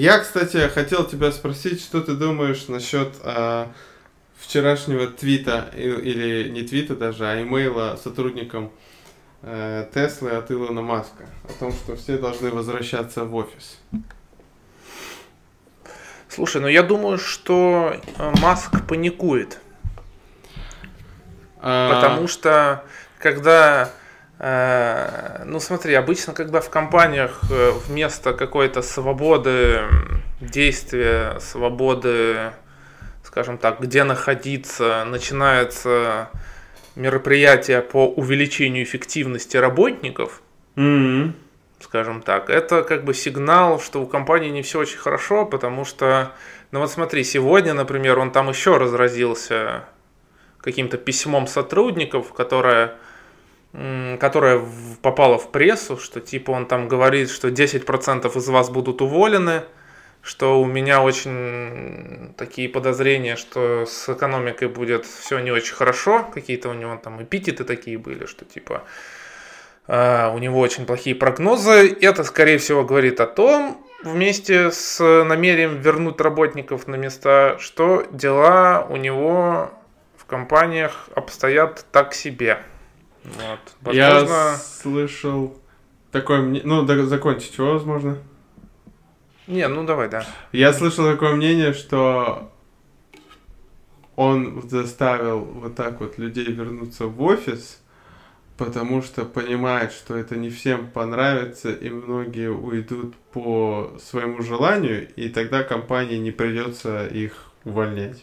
Я, кстати, хотел тебя спросить, что ты думаешь насчет э, вчерашнего твита, или не твита даже, а имейла сотрудникам э, Теслы от Илона Маска о том, что все должны возвращаться в офис. Слушай, ну я думаю, что э, Маск паникует. А... Потому что когда ну смотри, обычно, когда в компаниях э, вместо какой-то свободы действия, свободы, скажем так, где находиться, начинается мероприятие по увеличению эффективности работников, mm-hmm скажем так. Это как бы сигнал, что у компании не все очень хорошо, потому что, ну вот смотри, сегодня, например, он там еще разразился каким-то письмом сотрудников, которое, которое попало в прессу, что типа он там говорит, что 10% из вас будут уволены, что у меня очень такие подозрения, что с экономикой будет все не очень хорошо, какие-то у него там эпитеты такие были, что типа а, у него очень плохие прогнозы. Это, скорее всего, говорит о том, вместе с намерением вернуть работников на места, что дела у него в компаниях обстоят так себе. Вот. Возможно... Я слышал такое мнение... Ну, да, закончить его, возможно. Не, ну давай, да. Я слышал такое мнение, что он заставил вот так вот людей вернуться в офис, потому что понимает, что это не всем понравится, и многие уйдут по своему желанию, и тогда компании не придется их увольнять.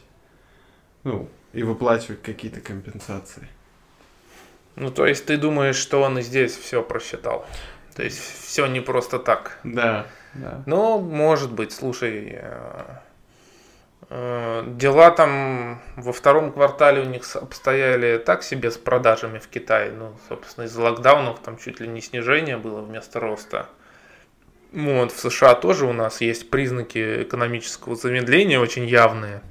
Ну, и выплачивать какие-то компенсации. Ну, то есть ты думаешь, что он и здесь все просчитал? То есть все не просто так? Да, да. Ну, может быть, слушай, э, Э, дела там во втором квартале у них обстояли так себе с продажами в Китае. Ну, собственно, из-за локдаунов там чуть ли не снижение было вместо роста. Вот, в США тоже у нас есть признаки экономического замедления очень явные.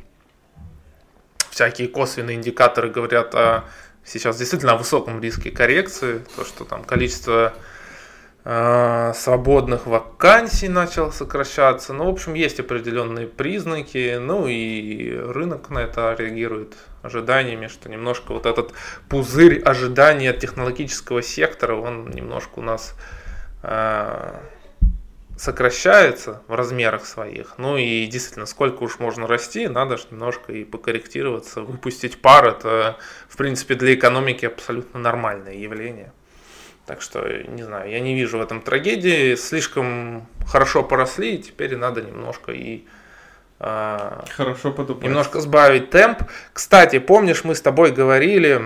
Всякие косвенные индикаторы говорят о сейчас действительно о высоком риске коррекции. То, что там количество Э, свободных вакансий начал сокращаться. Ну, в общем, есть определенные признаки. Ну и рынок на это реагирует ожиданиями, что немножко вот этот пузырь ожидания технологического сектора, он немножко у нас э, сокращается в размерах своих. Ну и действительно, сколько уж можно расти, надо же немножко и покорректироваться, выпустить пар. Это, в принципе, для экономики абсолютно нормальное явление. Так что, не знаю, я не вижу в этом трагедии. Слишком хорошо поросли, и теперь надо немножко и а, Хорошо подумать. Немножко сбавить темп. Кстати, помнишь, мы с тобой говорили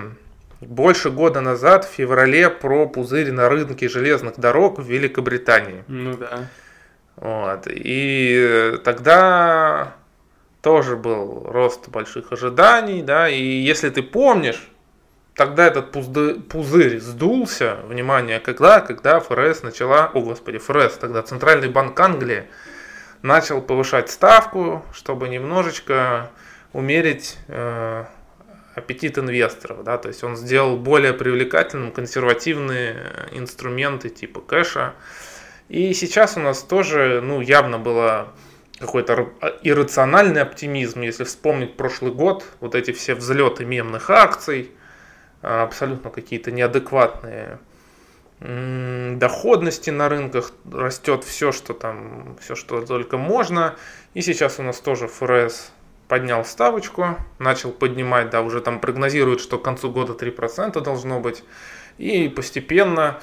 больше года назад, в феврале, про пузырь на рынке железных дорог в Великобритании. Ну да. Вот. И тогда тоже был рост больших ожиданий, да, и если ты помнишь, тогда этот пузырь сдулся, внимание, когда, когда ФРС начала, о господи, ФРС, тогда Центральный банк Англии начал повышать ставку, чтобы немножечко умерить э, аппетит инвесторов, да, то есть он сделал более привлекательным консервативные инструменты типа кэша. И сейчас у нас тоже, ну, явно было какой-то иррациональный оптимизм, если вспомнить прошлый год, вот эти все взлеты мемных акций, а, абсолютно какие-то неадекватные доходности на рынках, растет все, что там, все, что только можно. И сейчас у нас тоже ФРС поднял ставочку, начал поднимать, да, уже там прогнозируют, что к концу года 3% должно быть. И постепенно,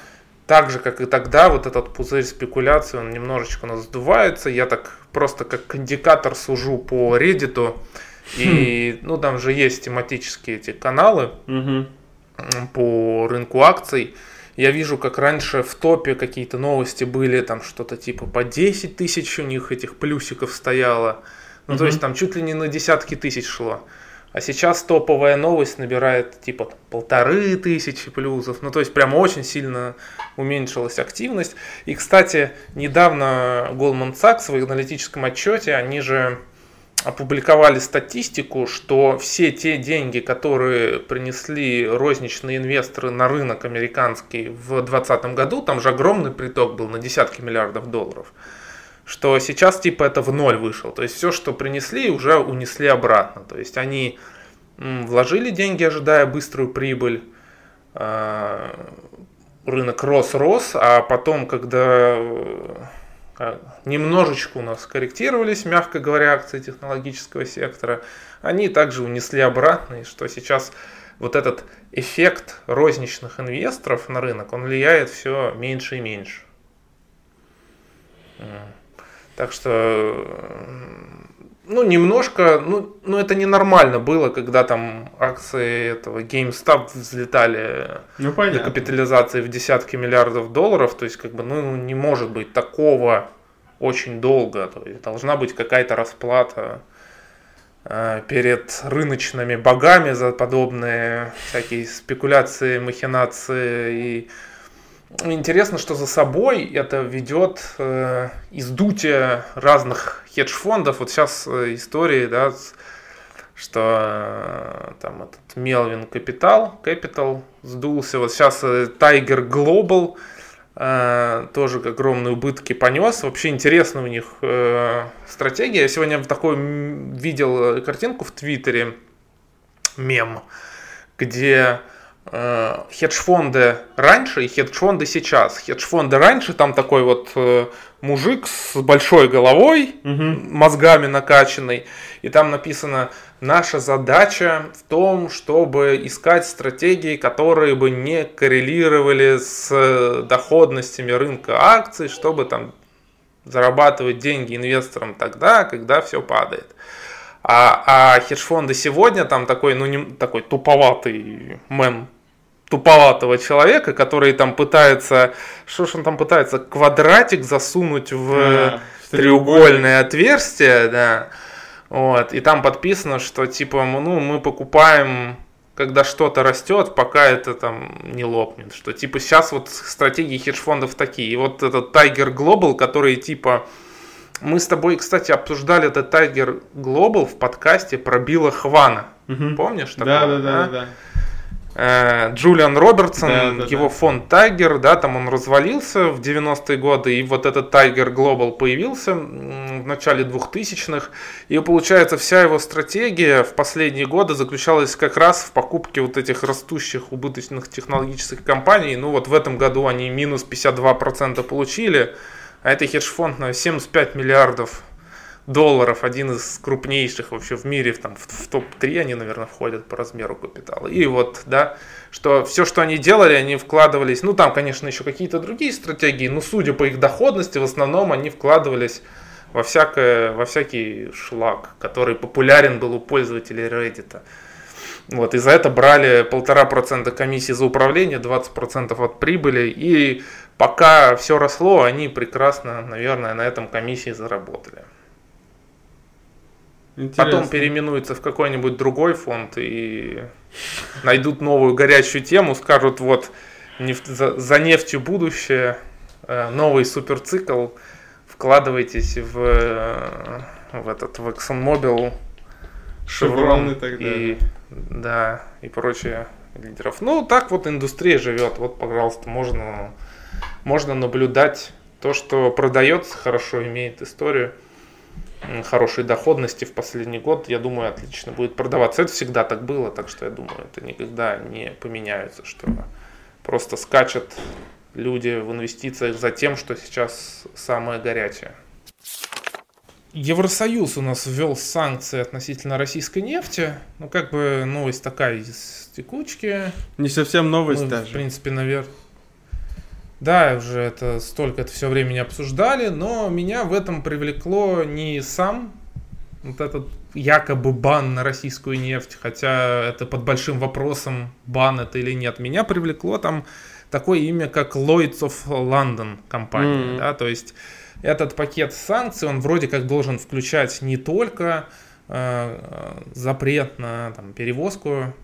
так же, как и тогда, вот этот пузырь спекуляции, он немножечко у нас сдувается. Я так просто как индикатор сужу по Reddit. И, ну, там же есть тематические эти каналы. Угу по рынку акций. Я вижу, как раньше в топе какие-то новости были, там что-то типа по 10 тысяч у них этих плюсиков стояло. Ну, mm то есть там чуть ли не на десятки тысяч шло. А сейчас топовая новость набирает типа полторы тысячи плюсов. Ну, то есть прям очень сильно уменьшилась активность. И, кстати, недавно Goldman Sachs в аналитическом отчете, они же опубликовали статистику, что все те деньги, которые принесли розничные инвесторы на рынок американский в 2020 году, там же огромный приток был на десятки миллиардов долларов, что сейчас типа это в ноль вышел. То есть все, что принесли, уже унесли обратно. То есть они вложили деньги, ожидая быструю прибыль. А, рынок рос-рос, а потом, когда э, немножечко у нас корректировались, мягко говоря, акции технологического сектора, они также унесли обратно, и что сейчас вот этот эффект розничных инвесторов на рынок, он влияет все меньше и меньше. Так что, ну, немножко, ну, ну, это ненормально было, когда там акции этого GameStop взлетали ну, до капитализации в десятки миллиардов долларов. То есть, как бы, ну, не может быть такого очень долго. То есть, должна быть какая-то расплата э, перед рыночными богами за подобные всякие спекуляции, махинации и Интересно, что за собой это ведет э, издутие разных хедж-фондов. Вот сейчас э, истории, да, что э, там этот Melvin Capital, Capital сдулся. Вот сейчас э, Global э, тоже огромные убытки понес. Вообще интересно у них э, стратегия. Я сегодня в такой видел картинку в Твиттере, мем, где Э, хедж-фонды раньше и хедж-фонды сейчас. Хедж-фонды раньше, там такой вот э, мужик с большой головой, угу. мозгами накачанный, и там написано, наша задача в том, чтобы искать стратегии, которые бы не коррелировали с э, доходностями рынка акций, чтобы там зарабатывать деньги инвесторам тогда, когда все падает. А, а хедж-фонды сегодня там такой, ну не такой туповатый мем туповатого человека, который там пытается, что ж он там пытается, квадратик засунуть в а, треугольное отверстие, да, вот, и там подписано, что типа, ну, мы покупаем когда что-то растет, пока это там не лопнет. Что типа сейчас вот стратегии хедж-фондов такие. И вот этот Tiger Global, который типа... Мы с тобой, кстати, обсуждали этот Tiger Global в подкасте про Билла Хвана. Угу. Помнишь? Такого, да, да, да, да. Э, Джулиан Робертсон, да, да, его да. фонд Tiger, да, там он развалился в 90-е годы, и вот этот Tiger Global появился в начале 2000-х, и получается вся его стратегия в последние годы заключалась как раз в покупке вот этих растущих убыточных технологических компаний, ну вот в этом году они минус 52% получили, а это хедж-фонд на 75 миллиардов долларов, один из крупнейших вообще в мире, там, в, в топ-3 они, наверное, входят по размеру капитала. И вот, да, что все, что они делали, они вкладывались, ну, там, конечно, еще какие-то другие стратегии, но судя по их доходности, в основном они вкладывались во, всякое, во всякий шлак, который популярен был у пользователей Reddit. Вот, и за это брали полтора процента комиссии за управление, 20% от прибыли, и пока все росло, они прекрасно, наверное, на этом комиссии заработали. Интересно. Потом переименуются в какой-нибудь другой фонд и найдут новую горячую тему, скажут вот нефть, за, за нефтью будущее, э, новый суперцикл, вкладывайтесь в, э, в этот в ExxonMobil, Chevron, и, так далее. и да и прочие лидеров. Ну так вот индустрия живет. Вот, пожалуйста, можно можно наблюдать то, что продается хорошо, имеет историю хорошей доходности в последний год, я думаю, отлично будет продаваться. Это всегда так было, так что я думаю, это никогда не поменяется, что просто скачут люди в инвестициях за тем, что сейчас самое горячее. Евросоюз у нас ввел санкции относительно российской нефти. Ну, как бы новость такая из текучки. Не совсем новость Мы, даже. В принципе, наверное. Да, уже это столько это все время не обсуждали, но меня в этом привлекло не сам вот этот якобы бан на российскую нефть, хотя это под большим вопросом, бан это или нет. Меня привлекло там такое имя, как Lloyds of London компания, mm-hmm. да, то есть этот пакет санкций, он вроде как должен включать не только э, запрет на там, перевозку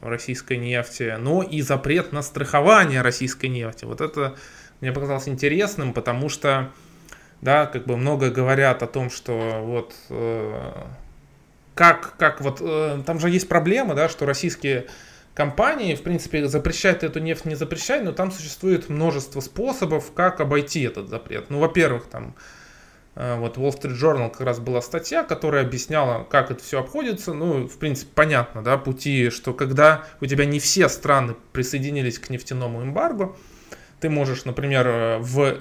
российской нефти, но и запрет на страхование российской нефти. Вот это мне показалось интересным, потому что, да, как бы много говорят о том, что вот э, как, как вот, э, там же есть проблема, да, что российские компании, в принципе, запрещают эту нефть, не запрещают, но там существует множество способов, как обойти этот запрет. Ну, во-первых, там вот Wall Street Journal как раз была статья, которая объясняла, как это все обходится. Ну, в принципе, понятно, да, пути, что когда у тебя не все страны присоединились к нефтяному эмбарго, ты можешь, например, э, в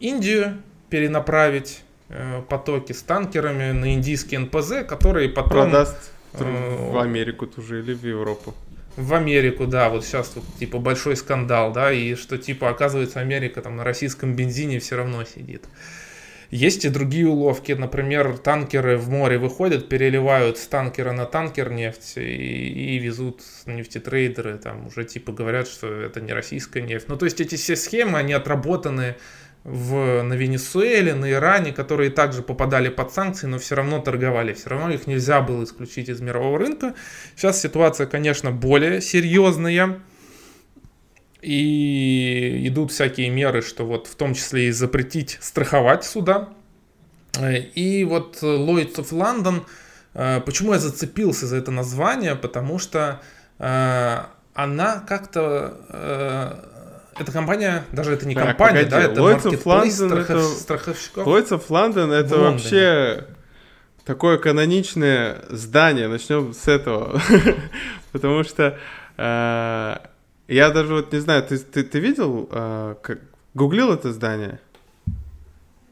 Индию перенаправить э, потоки с танкерами на индийский НПЗ, которые потом... Продаст в Америку тоже или в Европу. В Америку, да, вот сейчас тут типа большой скандал, да, и что типа оказывается Америка там на российском бензине все равно сидит. Есть и другие уловки, например, танкеры в море выходят, переливают с танкера на танкер нефть и, и везут нефтетрейдеры, там уже типа говорят, что это не российская нефть. Ну то есть эти все схемы, они отработаны в, на Венесуэле, на Иране, которые также попадали под санкции, но все равно торговали, все равно их нельзя было исключить из мирового рынка. Сейчас ситуация, конечно, более серьезная. И идут всякие меры, что вот в том числе и запретить страховать суда. И вот Lloyds of London, э, почему я зацепился за это название, потому что э, она как-то э, эта компания, даже это не так, компания, погоди. да, это Lloyds of London страхов, это... страховщиков. Lloyds of London это вообще такое каноничное здание. Начнем с этого. Потому что я даже вот не знаю, ты, ты, ты видел, э, как, гуглил это здание?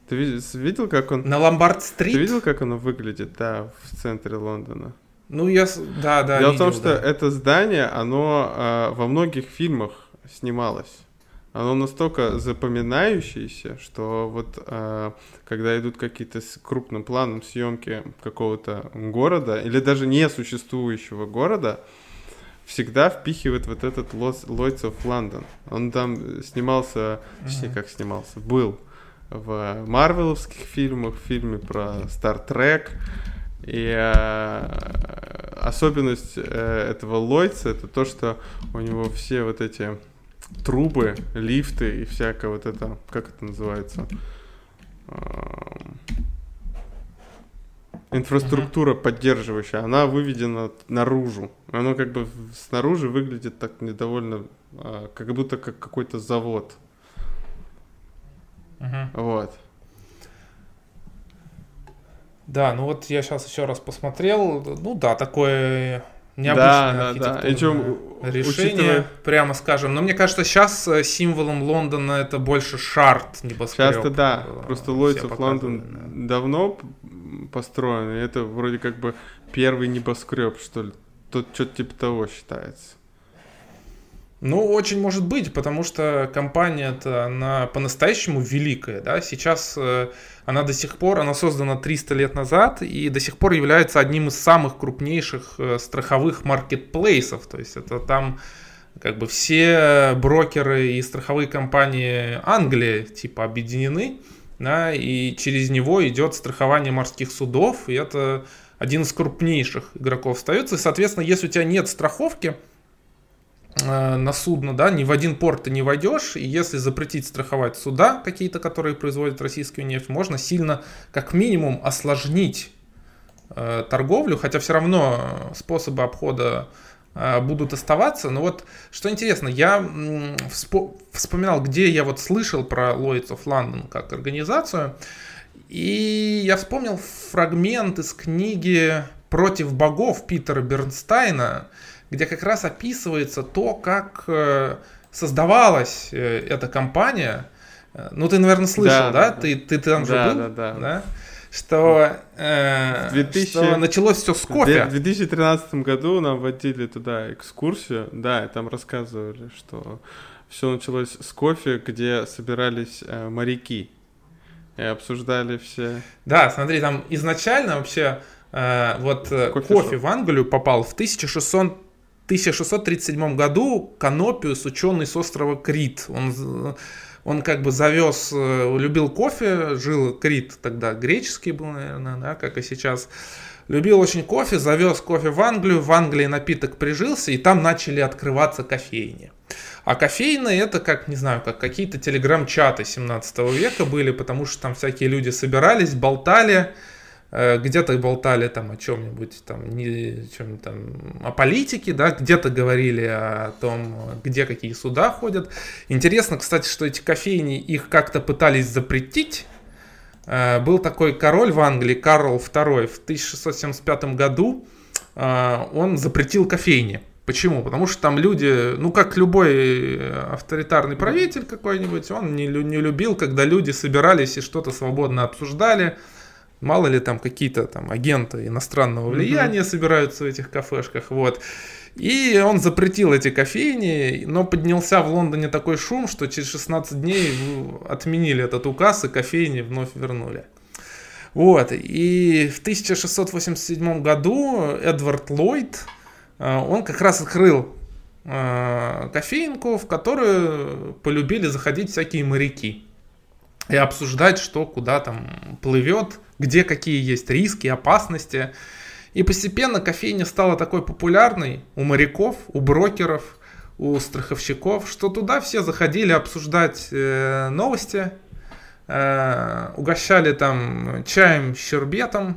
Ты видел, как он... На Ломбард-стрит? Ты видел, как оно выглядит, да, в центре Лондона? Ну, я... Да, да, Дело видел, в том, что да. это здание, оно э, во многих фильмах снималось. Оно настолько запоминающееся, что вот э, когда идут какие-то с крупным планом съемки какого-то города или даже несуществующего города, всегда впихивает вот этот Lloyds of London. Он там снимался, точнее, как снимался, был в марвеловских фильмах, в фильме про Star Trek. И э, особенность э, этого Ллойдса это то, что у него все вот эти трубы, лифты и всякое вот это, как это называется? Инфраструктура поддерживающая, она выведена наружу. Оно как бы снаружи выглядит так недовольно, а, как будто как какой-то завод. Угу. Вот. Да, ну вот я сейчас еще раз посмотрел. Ну да, такое необычное да, да, да. И чем, решение, учитывая... прямо скажем. Но мне кажется, сейчас э, символом Лондона это больше шарт небоскреб. Часто да, просто Lloyds of London да. давно построен, и это вроде как бы первый небоскреб, что ли. Тут что-то типа того считается. Ну, очень может быть, потому что компания-то, она по-настоящему великая, да, сейчас э, она до сих пор, она создана 300 лет назад и до сих пор является одним из самых крупнейших э, страховых маркетплейсов, то есть это там как бы все брокеры и страховые компании Англии типа объединены, да, и через него идет страхование морских судов, и это один из крупнейших игроков остается. И, соответственно, если у тебя нет страховки э, на судно, да, ни в один порт ты не войдешь, и если запретить страховать суда какие-то, которые производят российскую нефть, можно сильно, как минимум, осложнить э, торговлю, хотя все равно способы обхода будут оставаться. Но вот что интересно, я вспоминал, где я вот слышал про Lloyds of London как организацию, и я вспомнил фрагмент из книги «Против богов» Питера Бернстайна, где как раз описывается то, как э, создавалась э, эта компания. Э, ну, ты, наверное, слышал, да? да? да. Ты, ты там же да, был? Да, да, да что, э, 2000... что началось все с кофе. В 2013 году нам водили туда экскурсию, да, и там рассказывали, что все началось с кофе, где собирались э, моряки и обсуждали все. Да, смотри, там изначально вообще э, вот э, кофе, кофе в Англию попал в 1600 1637 году Канопиус, ученый с острова Крит. Он он как бы завез, э, любил кофе, жил Крит тогда греческий был, наверное, да, как и сейчас. Любил очень кофе, завез кофе в Англию, в Англии напиток прижился, и там начали открываться кофейни. А кофейные это как, не знаю, как какие-то телеграм-чаты 17 века были, потому что там всякие люди собирались, болтали, где-то болтали там о чем-нибудь, там, не, чем там, о политике, да, где-то говорили о том, где какие суда ходят. Интересно, кстати, что эти кофейни, их как-то пытались запретить, э, был такой король в Англии, Карл II, в 1675 году э, он запретил кофейни. Почему? Потому что там люди, ну как любой авторитарный правитель какой-нибудь, он не, не любил, когда люди собирались и что-то свободно обсуждали. Мало ли там какие-то там агенты иностранного влияния mm-hmm. собираются в этих кафешках, вот. И он запретил эти кофейни, но поднялся в Лондоне такой шум, что через 16 дней отменили этот указ и кофейни вновь вернули. Вот. И в 1687 году Эдвард Ллойд, э, он как раз открыл э, кофейнку, в которую полюбили заходить всякие моряки и обсуждать, что куда там плывет, где какие есть риски, опасности. И постепенно кофейня стала такой популярной у моряков, у брокеров, у страховщиков, что туда все заходили обсуждать э, новости, э, угощали там чаем, щербетом.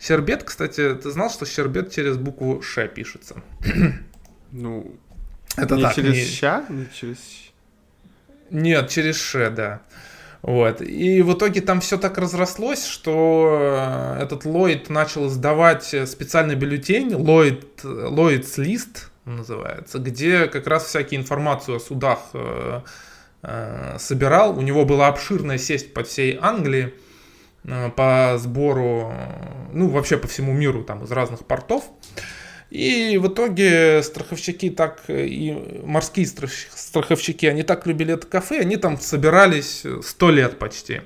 Щербет, кстати, ты знал, что щербет через букву Ш пишется? Ну, это не так, через не... ща, не через... Нет, через Ш, да. Вот. И в итоге там все так разрослось, что э, этот Ллойд начал сдавать специальный бюллетень, Ллойд, Ллойдс лист называется, где как раз всякие информацию о судах э, э, собирал. У него была обширная сеть по всей Англии по сбору, ну вообще по всему миру, там из разных портов. И в итоге страховщики так, и морские страховщики, они так любили это кафе, они там собирались сто лет почти.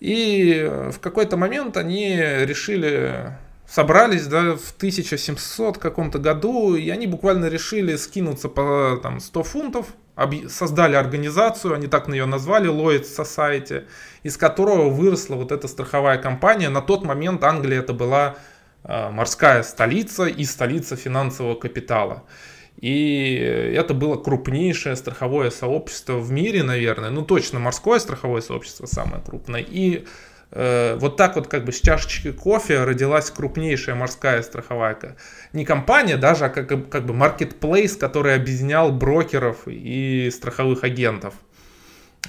И в какой-то момент они решили, собрались да, в 1700 каком-то году, и они буквально решили скинуться по там, 100 фунтов, создали организацию, они так на нее назвали, Lloyd's Society, из которого выросла вот эта страховая компания. На тот момент Англия это была Э, морская столица и столица финансового капитала. И это было крупнейшее страховое сообщество в мире, наверное. Ну, точно, морское страховое сообщество самое крупное. И э, вот так вот как бы с чашечки кофе родилась крупнейшая морская страховая не компания даже, а как, как бы marketplace, который объединял брокеров и страховых агентов.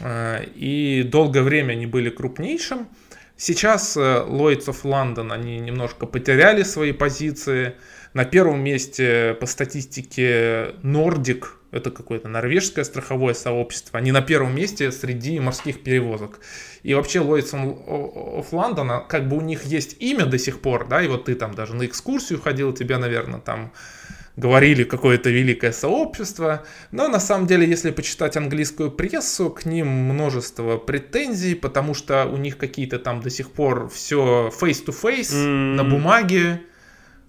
Э, и долгое время они были крупнейшим. Сейчас э, Lloyds of London, они немножко потеряли свои позиции. На первом месте по статистике Nordic, это какое-то норвежское страховое сообщество, они на первом месте среди морских перевозок. И вообще Lloyds of London, как бы у них есть имя до сих пор, да, и вот ты там даже на экскурсию ходил, тебя, наверное, там говорили какое-то великое сообщество, но на самом деле, если почитать английскую прессу, к ним множество претензий, потому что у них какие-то там до сих пор все face-to-face, mm-hmm. на бумаге,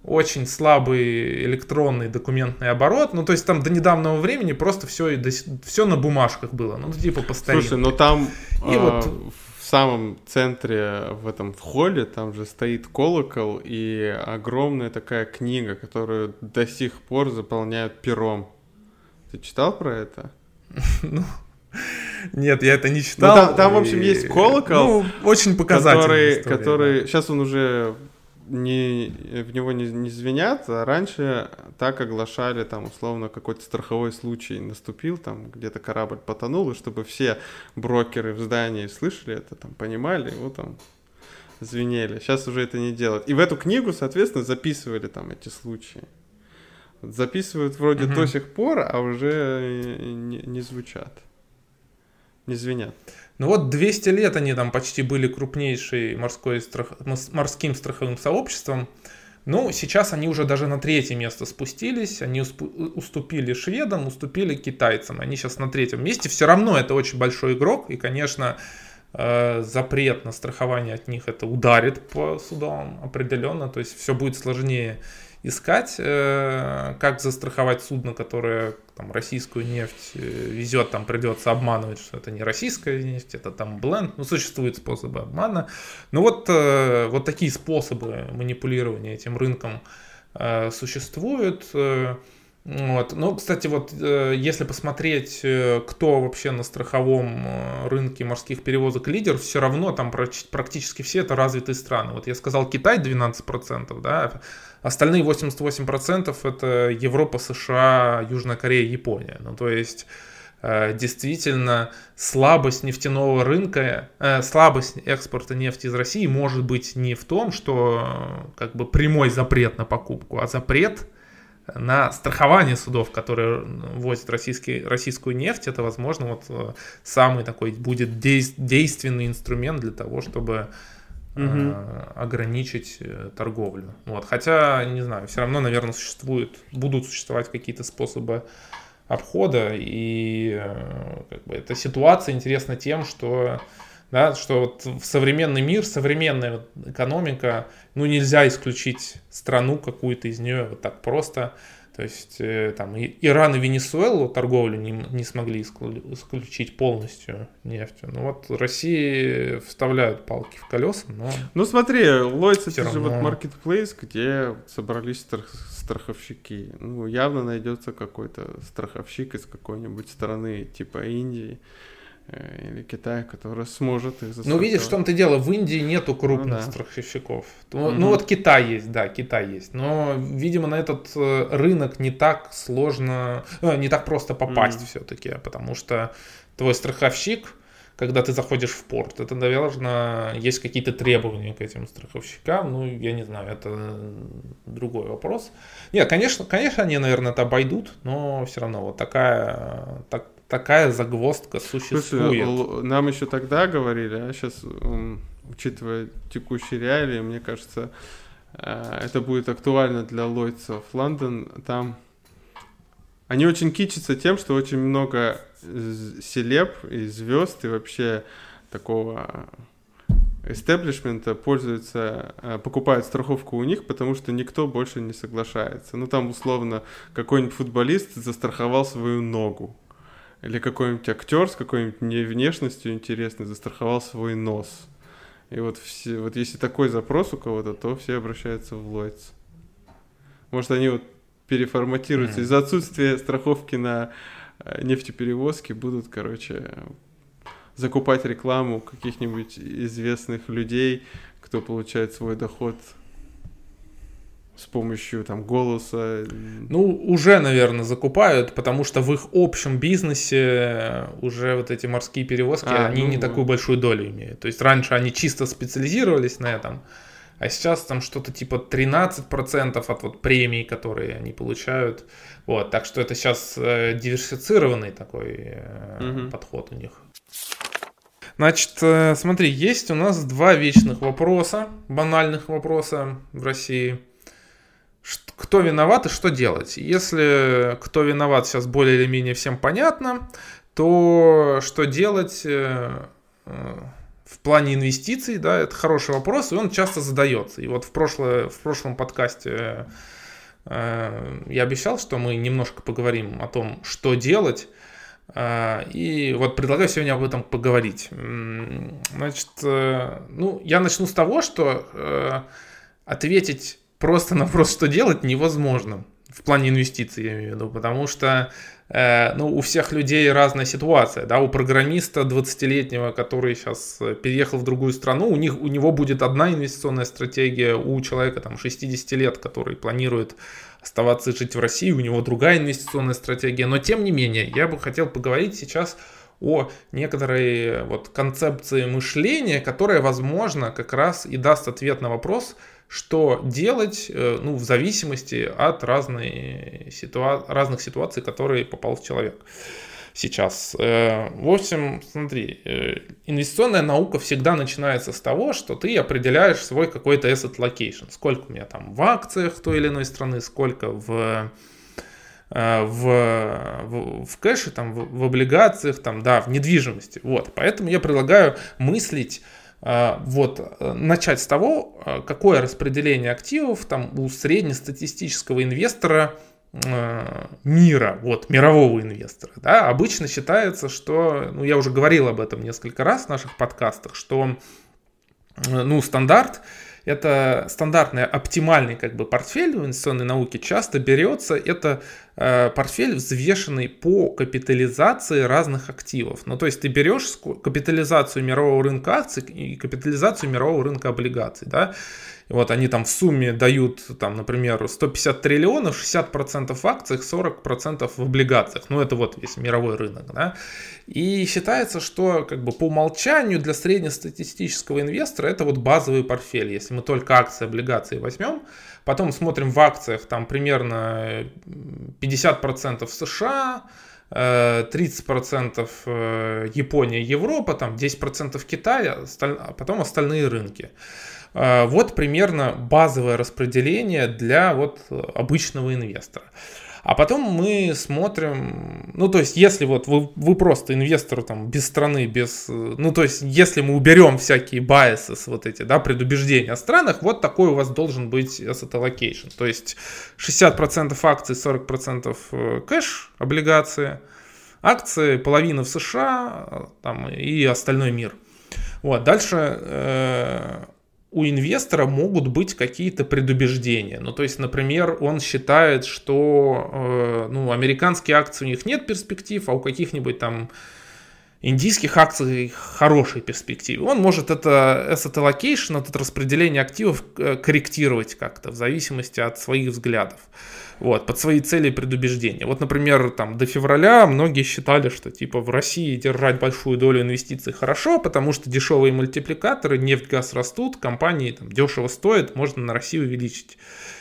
очень слабый электронный документный оборот. Ну, то есть там до недавнего времени просто все, все на бумажках было. Ну, типа по Слушай, но там и э, вот самом центре, в этом в холле, там же стоит колокол и огромная такая книга, которую до сих пор заполняют пером. Ты читал про это? Ну, нет, я это не читал. Ну, там, там, в общем, есть колокол. Ну, очень показательный. Который, история, который да. сейчас он уже не, в него не, не звенят, а раньше так оглашали, там, условно, какой-то страховой случай наступил, там, где-то корабль потонул, и чтобы все брокеры в здании слышали это, там, понимали, его там звенели. Сейчас уже это не делают. И в эту книгу, соответственно, записывали там эти случаи. Записывают вроде угу. до сих пор, а уже не, не звучат, не звенят. Ну вот 200 лет они там почти были крупнейшей морской страх... морским страховым сообществом. Ну, сейчас они уже даже на третье место спустились, они уступили шведам, уступили китайцам. Они сейчас на третьем месте. Все равно это очень большой игрок, и, конечно, э, запрет на страхование от них это ударит по судам определенно, то есть все будет сложнее искать, э, как застраховать судно, которое там, российскую нефть э, везет, там придется обманывать, что это не российская нефть, это там бленд. Ну, существуют способы обмана. Ну, вот, э, вот такие способы манипулирования этим рынком существуют. Вот. Ну, кстати, вот если посмотреть, кто вообще на страховом рынке морских перевозок лидер, все равно там практически все это развитые страны. Вот я сказал Китай 12%, да, Остальные 88% это Европа, США, Южная Корея, Япония. Ну, то есть э, действительно слабость нефтяного рынка, э, слабость экспорта нефти из России может быть не в том, что как бы прямой запрет на покупку, а запрет на страхование судов, которые возят российский, российскую нефть, это, возможно, вот самый такой будет действенный инструмент для того, чтобы угу. ограничить э, торговлю. Вот. Хотя, не знаю, все равно, наверное, существуют, будут существовать какие-то способы обхода. И э, как бы, эта ситуация интересна тем, что да, что вот в современный мир, современная экономика, ну нельзя исключить страну какую-то из нее вот так просто. То есть э, там Иран и Венесуэлу торговлю не, не смогли исключить полностью нефтью. Ну вот России вставляют палки в колеса, но... Ну смотри, Лойц это равно... же вот marketplace, где собрались страх, страховщики. Ну явно найдется какой-то страховщик из какой-нибудь страны типа Индии или Китая, который сможет их застраховать. Ну, видишь, в том-то дело, в Индии нету крупных ну, да. страховщиков. Ну, угу. ну, вот Китай есть, да, Китай есть. Но, видимо, на этот э, рынок не так сложно, ну, не так просто попасть угу. все-таки, потому что твой страховщик, когда ты заходишь в порт, это, наверное, есть какие-то требования к этим страховщикам, ну, я не знаю, это другой вопрос. Нет, конечно, конечно, они, наверное, это обойдут, но все равно вот такая, так, такая загвоздка существует. Слушай, нам еще тогда говорили, а сейчас, учитывая текущие реалии, мне кажется, э, это будет актуально для лойцев Лондон. Там они очень кичатся тем, что очень много селеб и звезд и вообще такого эстеблишмента пользуются, э, покупают страховку у них, потому что никто больше не соглашается. Ну, там, условно, какой-нибудь футболист застраховал свою ногу. Или какой-нибудь актер с какой-нибудь не внешностью интересной застраховал свой нос. И вот, все, вот если такой запрос у кого-то, то все обращаются в Lloyds. Может, они вот переформатируются. Mm-hmm. Из-за отсутствия страховки на э, нефтеперевозки будут, короче, закупать рекламу каких-нибудь известных людей, кто получает свой доход с помощью там голоса. Ну, уже, наверное, закупают, потому что в их общем бизнесе уже вот эти морские перевозки, а, они ну, не такую большую долю имеют. То есть раньше они чисто специализировались на этом, а сейчас там что-то типа 13% от вот премий, которые они получают. Вот, так что это сейчас э, диверсифицированный такой э, угу. подход у них. Значит, э, смотри, есть у нас два вечных вопроса, банальных вопроса в России – кто виноват и что делать. Если кто виноват сейчас более или менее всем понятно, то что делать э, э, в плане инвестиций, да, это хороший вопрос, и он часто задается. И вот в, прошлое, в прошлом подкасте э, я обещал, что мы немножко поговорим о том, что делать. И вот предлагаю сегодня об этом поговорить. Значит, ну, я начну с того, что ответить просто на вопрос, что делать, невозможно. В плане инвестиций, я имею в виду, потому что э, ну, у всех людей разная ситуация. Да? У программиста 20-летнего, который сейчас э, переехал в другую страну, у, них, у него будет одна инвестиционная стратегия, у человека там, 60 лет, который планирует оставаться жить в России, у него другая инвестиционная стратегия. Но тем не менее, я бы хотел поговорить сейчас о некоторой вот концепции мышления, которая, возможно, как раз и даст ответ на вопрос, что делать э, ну, в зависимости от разной ситуа- разных ситуаций, в которые попал человек сейчас. Э, в общем, смотри, э, инвестиционная наука всегда начинается с того, что ты определяешь свой какой-то asset location. Сколько у меня там в акциях той или иной страны, сколько в в, в, в кэше, там, в, в облигациях, там, да, в недвижимости. Вот. Поэтому я предлагаю мыслить вот, э, начать с того, а, какое распределение активов там у среднестатистического инвестора э, мира, вот, мирового инвестора. Да? Обычно считается, что, ну, я уже говорил об этом несколько раз в наших подкастах, что, э, ну, стандарт это стандартный оптимальный как бы портфель в инвестиционной науке часто берется, это э, портфель взвешенный по капитализации разных активов. Ну, то есть ты берешь капитализацию мирового рынка акций и капитализацию мирового рынка облигаций, да, вот они там в сумме дают, там, например, 150 триллионов, 60% в акциях, 40% в облигациях. Ну, это вот весь мировой рынок, да. И считается, что как бы по умолчанию для среднестатистического инвестора это вот базовый портфель. Если мы только акции, облигации возьмем, потом смотрим в акциях, там примерно 50% США, 30% э, Япония, Европа, там 10% Китая, а потом остальные рынки. Вот примерно базовое распределение для вот обычного инвестора. А потом мы смотрим, ну то есть если вот вы, вы просто инвестор там без страны, без, ну то есть если мы уберем всякие байсы, вот эти, да, предубеждения о странах, вот такой у вас должен быть asset allocation. То есть 60% акций, 40% э, кэш, облигации, акции, половина в США там, и остальной мир. Вот, дальше э, у инвестора могут быть какие-то предубеждения. Ну, то есть, например, он считает, что э, ну, американские акции у них нет перспектив, а у каких-нибудь там индийских акций хорошие перспективы. Он может это asset allocation, это распределение активов э, корректировать как-то в зависимости от своих взглядов вот, под свои цели и предубеждения. Вот, например, там до февраля многие считали, что типа в России держать большую долю инвестиций хорошо, потому что дешевые мультипликаторы, нефть, газ растут, компании там дешево стоят, можно на Россию увеличить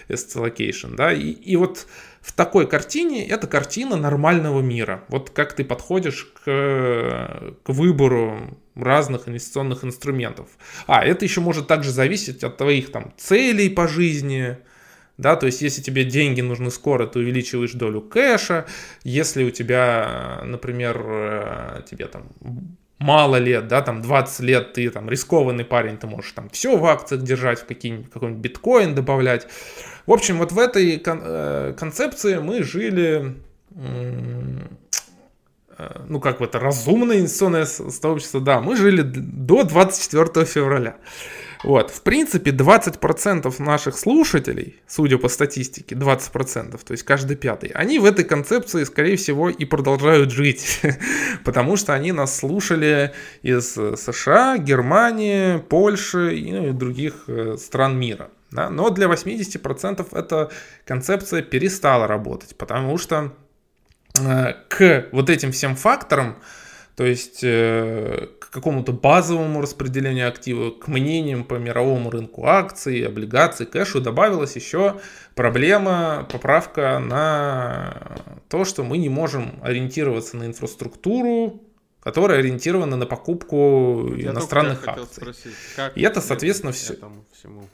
asset allocation, да, и, и вот в такой картине это картина нормального мира. Вот как ты подходишь к, к выбору разных инвестиционных инструментов. А, это еще может также зависеть от твоих там целей по жизни, да, то есть если тебе деньги нужны скоро, ты увеличиваешь долю кэша, если у тебя, например, э, тебе там мало лет, да, там 20 лет ты там рискованный парень, ты можешь там все в акциях держать, в какие-нибудь какой-нибудь биткоин добавлять. В общем, вот в этой кон- э, концепции мы жили, э, ну как в это, разумное инвестиционное сообщество, да, мы жили до 24 февраля. Вот, в принципе, 20% наших слушателей, судя по статистике, 20%, то есть каждый пятый, они в этой концепции, скорее всего, и продолжают жить, потому что они нас слушали из США, Германии, Польши и, ну, других э, стран мира. Но для 80% эта концепция перестала работать, потому что э, к вот этим всем факторам, то есть э, какому-то базовому распределению активов, к мнениям по мировому рынку акций, облигаций, кэшу добавилась еще проблема, поправка на то, что мы не можем ориентироваться на инфраструктуру, которая ориентирована на покупку Я иностранных акций. Спросить, И это, соответственно, все. Всему?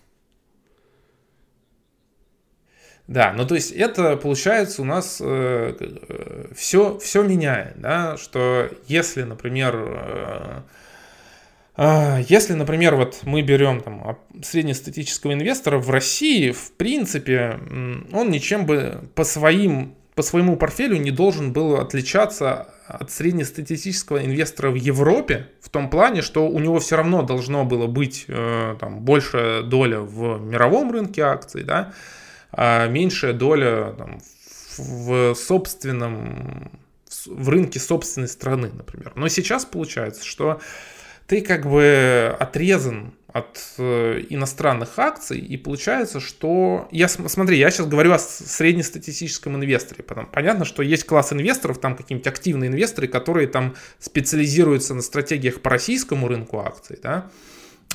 Да, ну то есть это получается у нас э, э, все, все меняет, да, что если, например, э, э, если, например, вот мы берем там среднестатического инвестора в России, в принципе, он ничем бы по своим по своему портфелю не должен был отличаться от среднестатистического инвестора в Европе в том плане, что у него все равно должно было быть э, там, большая доля в мировом рынке акций, да, а меньшая доля там, в собственном, в рынке собственной страны, например. Но сейчас получается, что ты как бы отрезан от э, иностранных акций, и получается, что... Я, смотри, я сейчас говорю о среднестатистическом инвесторе. Потом, понятно, что есть класс инвесторов, там какие-нибудь активные инвесторы, которые там специализируются на стратегиях по российскому рынку акций, да,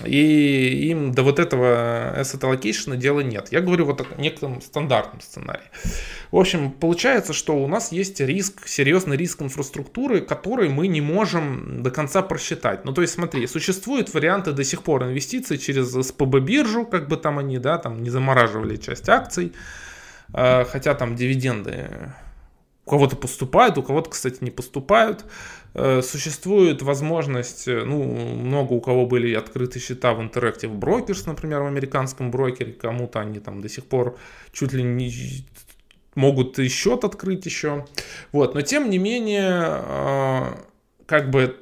и им до вот этого asset allocation дела нет. Я говорю вот о неком стандартном сценарии. В общем, получается, что у нас есть риск, серьезный риск инфраструктуры, который мы не можем до конца просчитать. Ну, то есть, смотри, существуют варианты до сих пор инвестиций через СПБ-биржу, как бы там они, да, там не замораживали часть акций, э, хотя там дивиденды у кого-то поступают, у кого-то, кстати, не поступают. Э, существует возможность, э, ну, много у кого были открыты счета в Interactive Brokers, например, в американском брокере, кому-то они там до сих пор чуть ли не могут и счет открыть еще. Вот, но тем не менее, э, как бы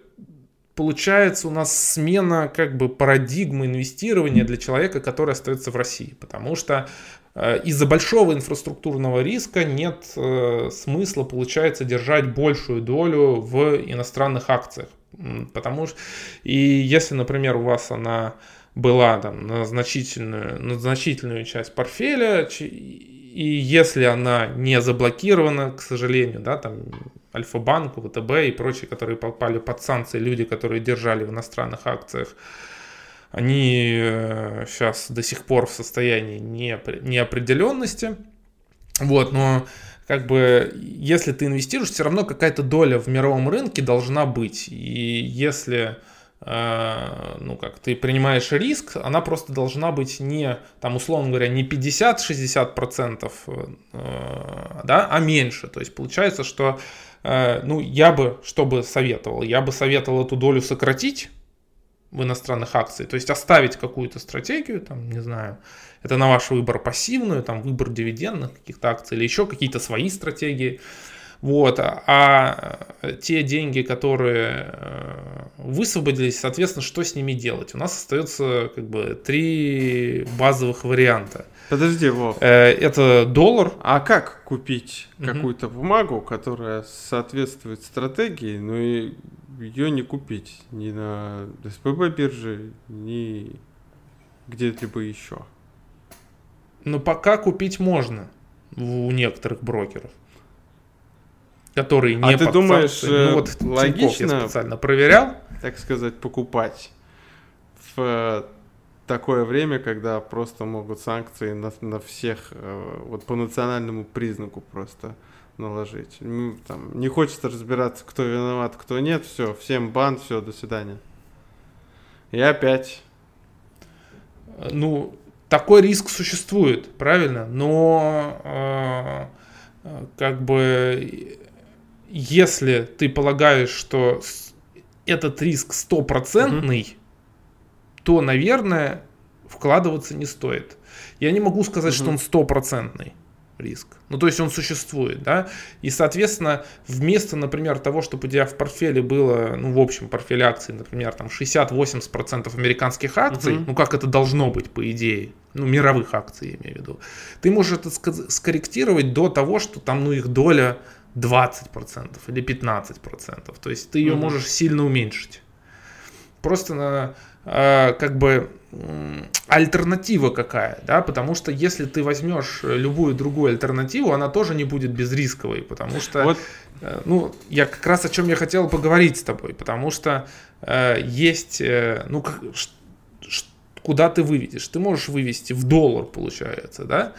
получается у нас смена как бы парадигмы инвестирования для человека, который остается в России. Потому что из-за большого инфраструктурного риска нет э, смысла, получается, держать большую долю в иностранных акциях. Потому что, и если, например, у вас она была там, на, значительную, на значительную часть портфеля, и если она не заблокирована, к сожалению, да, там Альфа-банк, ВТБ и прочие, которые попали под санкции, люди, которые держали в иностранных акциях, они сейчас э, до сих пор в состоянии неопределенности. Вот, но как бы, если ты инвестируешь, все равно какая-то доля в мировом рынке должна быть. И если э, ну как, ты принимаешь риск, она просто должна быть не, там, условно говоря, не 50-60%, э, да, а меньше. То есть получается, что, ну, я бы, что бы советовал? Я бы советовал эту долю сократить, в иностранных акций. То есть оставить какую-то стратегию, там, не знаю, это на ваш выбор пассивную, там, выбор дивидендных каких-то акций или еще какие-то свои стратегии. Вот. А те деньги, которые э, высвободились, соответственно, что с ними делать? У нас остается как бы три базовых варианта. Подожди, Вов. Э, это доллар. А как купить угу. какую-то бумагу, которая соответствует стратегии, ну и ее не купить ни на СПБ бирже, ни где-либо еще. Но пока купить можно у некоторых брокеров, которые не а ты думаешь, ну, вот логично я специально проверял, так сказать, покупать в такое время, когда просто могут санкции на, на всех, э, вот по национальному признаку просто наложить. Там, не хочется разбираться, кто виноват, кто нет. Все, всем бан, все, до свидания. И опять. Ну, такой риск существует, правильно? Но э, как бы если ты полагаешь, что этот риск стопроцентный, угу. то, наверное, вкладываться не стоит. Я не могу сказать, угу. что он стопроцентный риск. Ну, то есть он существует, да, и, соответственно, вместо, например, того, чтобы у тебя в портфеле было, ну, в общем, портфеле акций, например, там 60-80% американских акций, uh-huh. ну, как это должно быть, по идее, ну, мировых акций, я имею в виду, ты можешь это скорректировать до того, что там, ну, их доля 20% или 15%, то есть ты ее uh-huh. можешь сильно уменьшить. Просто на, как бы альтернатива какая, да, потому что если ты возьмешь любую другую альтернативу, она тоже не будет безрисковой, потому что, вот. Э, ну, я как раз о чем я хотел поговорить с тобой, потому что э, есть, э, ну, как, ш, ш, куда ты выведешь? Ты можешь вывести в доллар, получается, да,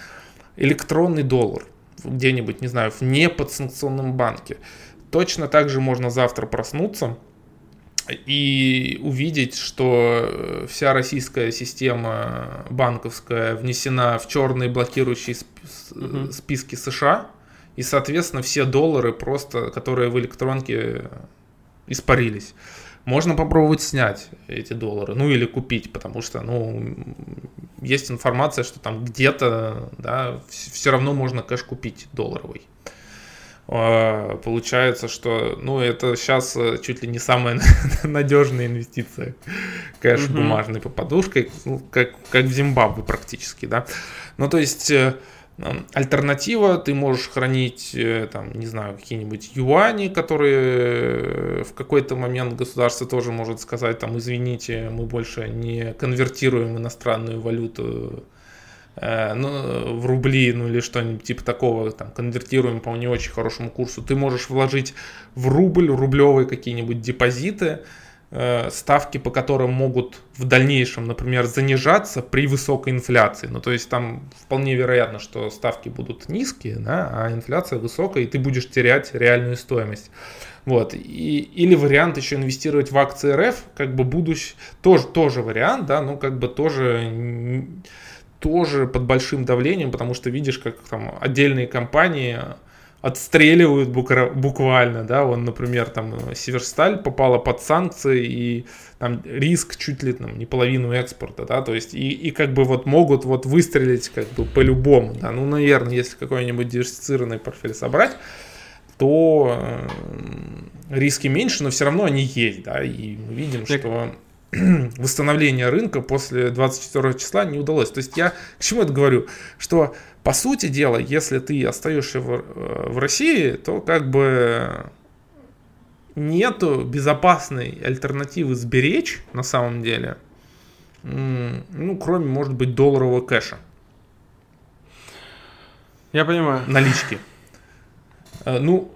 электронный доллар где-нибудь, не знаю, в неподсанкционном банке. Точно так же можно завтра проснуться, и увидеть, что э, вся российская система банковская внесена в черные блокирующие угу. списки США, и, соответственно, все доллары просто, которые в электронке испарились. Можно попробовать снять эти доллары, ну или купить, потому что, ну, есть информация, что там где-то, да, все равно можно кэш купить долларовый. А, получается, что ну, это сейчас э, чуть ли не самая надежная инвестиция. Кэш угу. бумажный по подушкой, ну, как, как в Зимбабве практически, да. Ну, то есть э, альтернатива, ты можешь хранить, э, там, не знаю, какие-нибудь юани, которые в какой-то момент государство тоже может сказать, там, извините, мы больше не конвертируем иностранную валюту ну, в рубли, ну или что-нибудь типа такого, там, конвертируем по не очень хорошему курсу, ты можешь вложить в рубль, рублевые какие-нибудь депозиты, э, ставки по которым могут в дальнейшем, например, занижаться при высокой инфляции. Ну, то есть там вполне вероятно, что ставки будут низкие, да, а инфляция высокая, и ты будешь терять реальную стоимость. Вот. И, или вариант еще инвестировать в акции РФ, как бы будущий, тоже, тоже вариант, да, ну как бы тоже тоже под большим давлением, потому что видишь, как там отдельные компании отстреливают буквально, да, он, например, там Северсталь попала под санкции и там риск чуть ли там не половину экспорта, да, то есть и, и как бы вот могут вот выстрелить как бы по-любому, да, ну, наверное, если какой-нибудь диверсифицированный портфель собрать, то э, риски меньше, но все равно они есть, да, и мы видим, что восстановления рынка после 24 числа не удалось. То есть я к чему это говорю? Что по сути дела, если ты остаешься в, э, в России, то как бы нету безопасной альтернативы сберечь на самом деле, ну, кроме, может быть, долларового кэша. Я понимаю. Налички. Э, ну,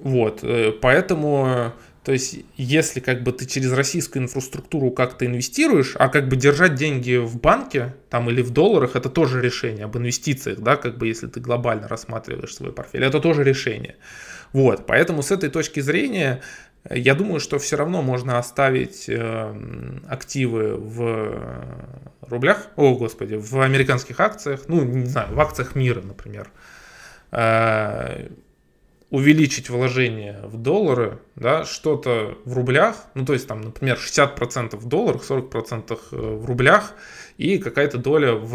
вот, э, поэтому, то есть, если как бы ты через российскую инфраструктуру как-то инвестируешь, а как бы держать деньги в банке, там, или в долларах, это тоже решение об инвестициях, да, как бы, если ты глобально рассматриваешь свой портфель, это тоже решение. Вот, поэтому с этой точки зрения я думаю, что все равно можно оставить э, активы в рублях, о господи, в американских акциях, ну, не знаю, в акциях мира, например, э, увеличить вложение в доллары, да, что-то в рублях, ну, то есть там, например, 60% в долларах, 40% э, в рублях, и какая-то доля в,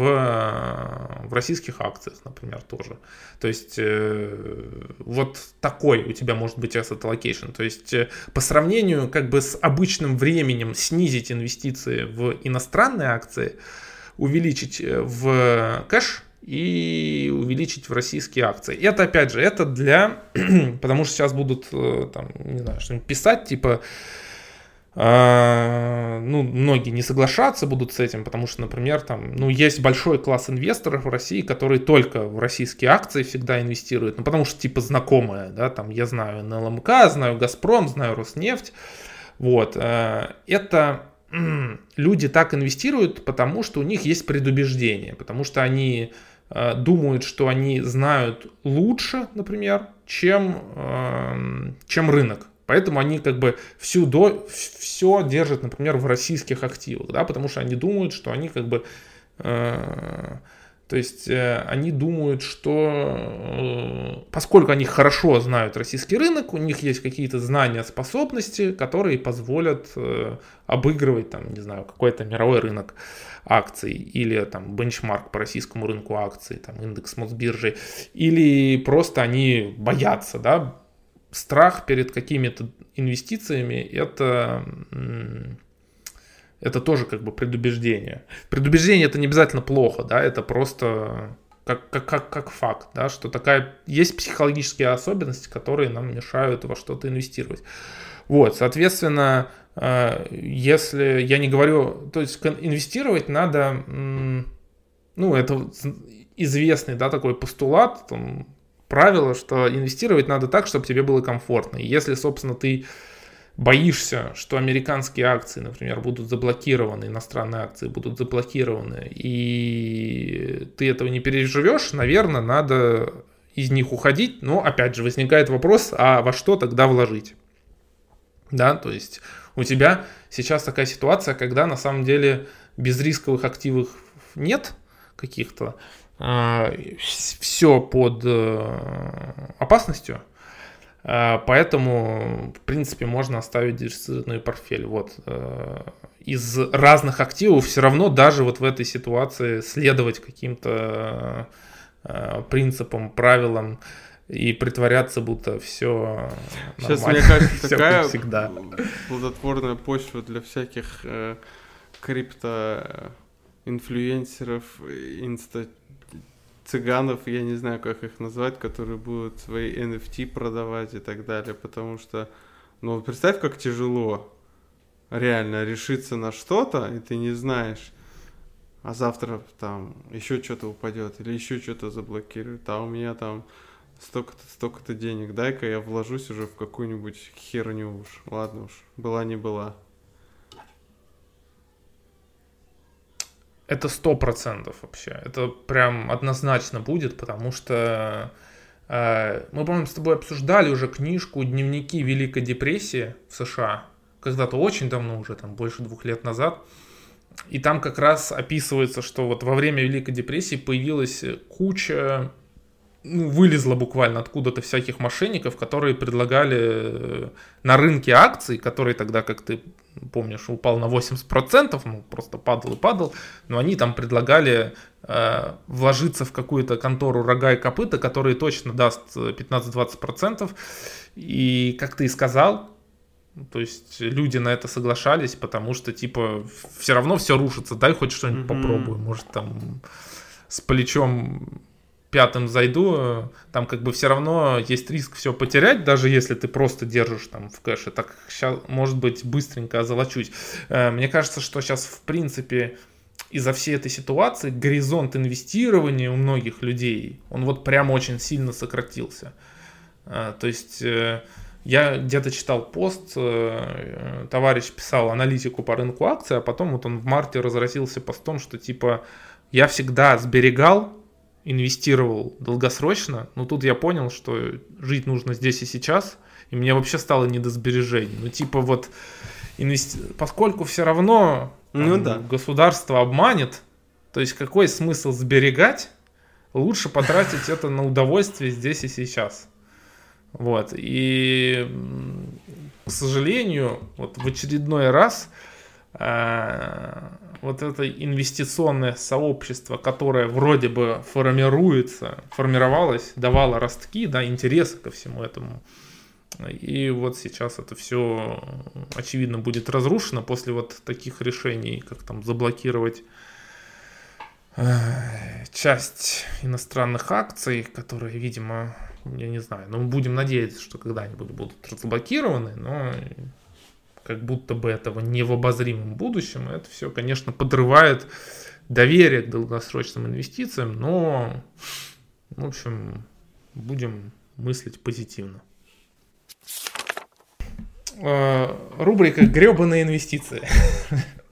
в российских акциях, например, тоже. То есть э, вот такой у тебя может быть asset allocation. То есть э, по сравнению как бы с обычным временем снизить инвестиции в иностранные акции, увеличить э, в кэш и увеличить в российские акции. И это опять же, это для, потому что сейчас будут там, не знаю, что-нибудь писать, типа а, ну, многие не соглашаться будут с этим, потому что, например, там, ну, есть большой класс инвесторов в России, которые только в российские акции всегда инвестируют, ну, потому что, типа, знакомые, да, там, я знаю НЛМК, знаю Газпром, знаю Роснефть, вот, э, это люди так инвестируют, потому что у них есть предубеждение, потому что они э, думают, что они знают лучше, например, чем, эм, чем рынок. Поэтому они как бы всю до, все держат, например, в российских активах, да, потому что они думают, что они как бы, э, то есть э, они думают, что э, поскольку они хорошо знают российский рынок, у них есть какие-то знания, способности, которые позволят э, обыгрывать, там, не знаю, какой-то мировой рынок акций или там бенчмарк по российскому рынку акций, там индекс Мосбиржи, или просто они боятся, да, страх перед какими-то инвестициями это, это тоже как бы предубеждение. Предубеждение это не обязательно плохо, да, это просто как, как, как, как факт, да, что такая есть психологические особенности, которые нам мешают во что-то инвестировать. Вот, соответственно, если я не говорю, то есть инвестировать надо, ну, это известный, да, такой постулат, там, правило, что инвестировать надо так, чтобы тебе было комфортно. И если, собственно, ты боишься, что американские акции, например, будут заблокированы, иностранные акции будут заблокированы, и ты этого не переживешь, наверное, надо из них уходить. Но, опять же, возникает вопрос, а во что тогда вложить? Да, то есть у тебя сейчас такая ситуация, когда на самом деле безрисковых активов нет каких-то, а, все под э, опасностью, а, поэтому, в принципе, можно оставить диверсифицированный портфель. Вот. Э, из разных активов все равно даже вот в этой ситуации следовать каким-то э, принципам, правилам и притворяться, будто все Сейчас, нормально. мне кажется, такая всегда. плодотворная почва для всяких э, крипто инфлюенсеров, инста цыганов, я не знаю, как их назвать, которые будут свои NFT продавать и так далее, потому что, ну, представь, как тяжело реально решиться на что-то, и ты не знаешь, а завтра там еще что-то упадет или еще что-то заблокируют, а у меня там столько-то, столько-то денег, дай-ка я вложусь уже в какую-нибудь херню уж, ладно уж, была не была. Это сто процентов вообще. Это прям однозначно будет, потому что э, мы, по-моему, с тобой обсуждали уже книжку «Дневники Великой депрессии» в США. Когда-то очень давно уже, там больше двух лет назад. И там как раз описывается, что вот во время Великой депрессии появилась куча ну, вылезла буквально откуда-то всяких мошенников, которые предлагали э, на рынке акций, который тогда, как ты помнишь, упал на 80%, ну, просто падал и падал, но они там предлагали э, вложиться в какую-то контору рога и копыта, которая точно даст 15-20%. И, как ты и сказал, То есть люди на это соглашались, потому что, типа, все равно все рушится. Дай хоть что-нибудь mm-hmm. попробую. Может, там с плечом пятым зайду, там как бы все равно есть риск все потерять, даже если ты просто держишь там в кэше. Так сейчас, может быть, быстренько озолочусь. Э, мне кажется, что сейчас, в принципе, из-за всей этой ситуации горизонт инвестирования у многих людей, он вот прямо очень сильно сократился. Э, то есть э, я где-то читал пост, товарищ писал аналитику по рынку акций, а потом вот он в марте разразился постом, что типа я всегда сберегал инвестировал долгосрочно, но тут я понял, что жить нужно здесь и сейчас, и мне вообще стало не до сбережений. Ну, типа вот, инвести... поскольку все равно там, ну, да. государство обманет, то есть какой смысл сберегать, лучше потратить это на удовольствие здесь и сейчас. Вот, и, к сожалению, вот в очередной раз э, вот это инвестиционное сообщество, которое вроде бы формируется, формировалось, давало ростки, да, интереса ко всему этому. И вот сейчас это все, очевидно, будет разрушено после вот таких решений, как там заблокировать э, часть иностранных акций, которые, видимо, я не знаю, но мы будем надеяться, что когда-нибудь будут разблокированы, но как будто бы этого не в обозримом будущем. Это все, конечно, подрывает доверие к долгосрочным инвестициям, но, в общем, будем мыслить позитивно. Э, рубрика «Гребаные инвестиции».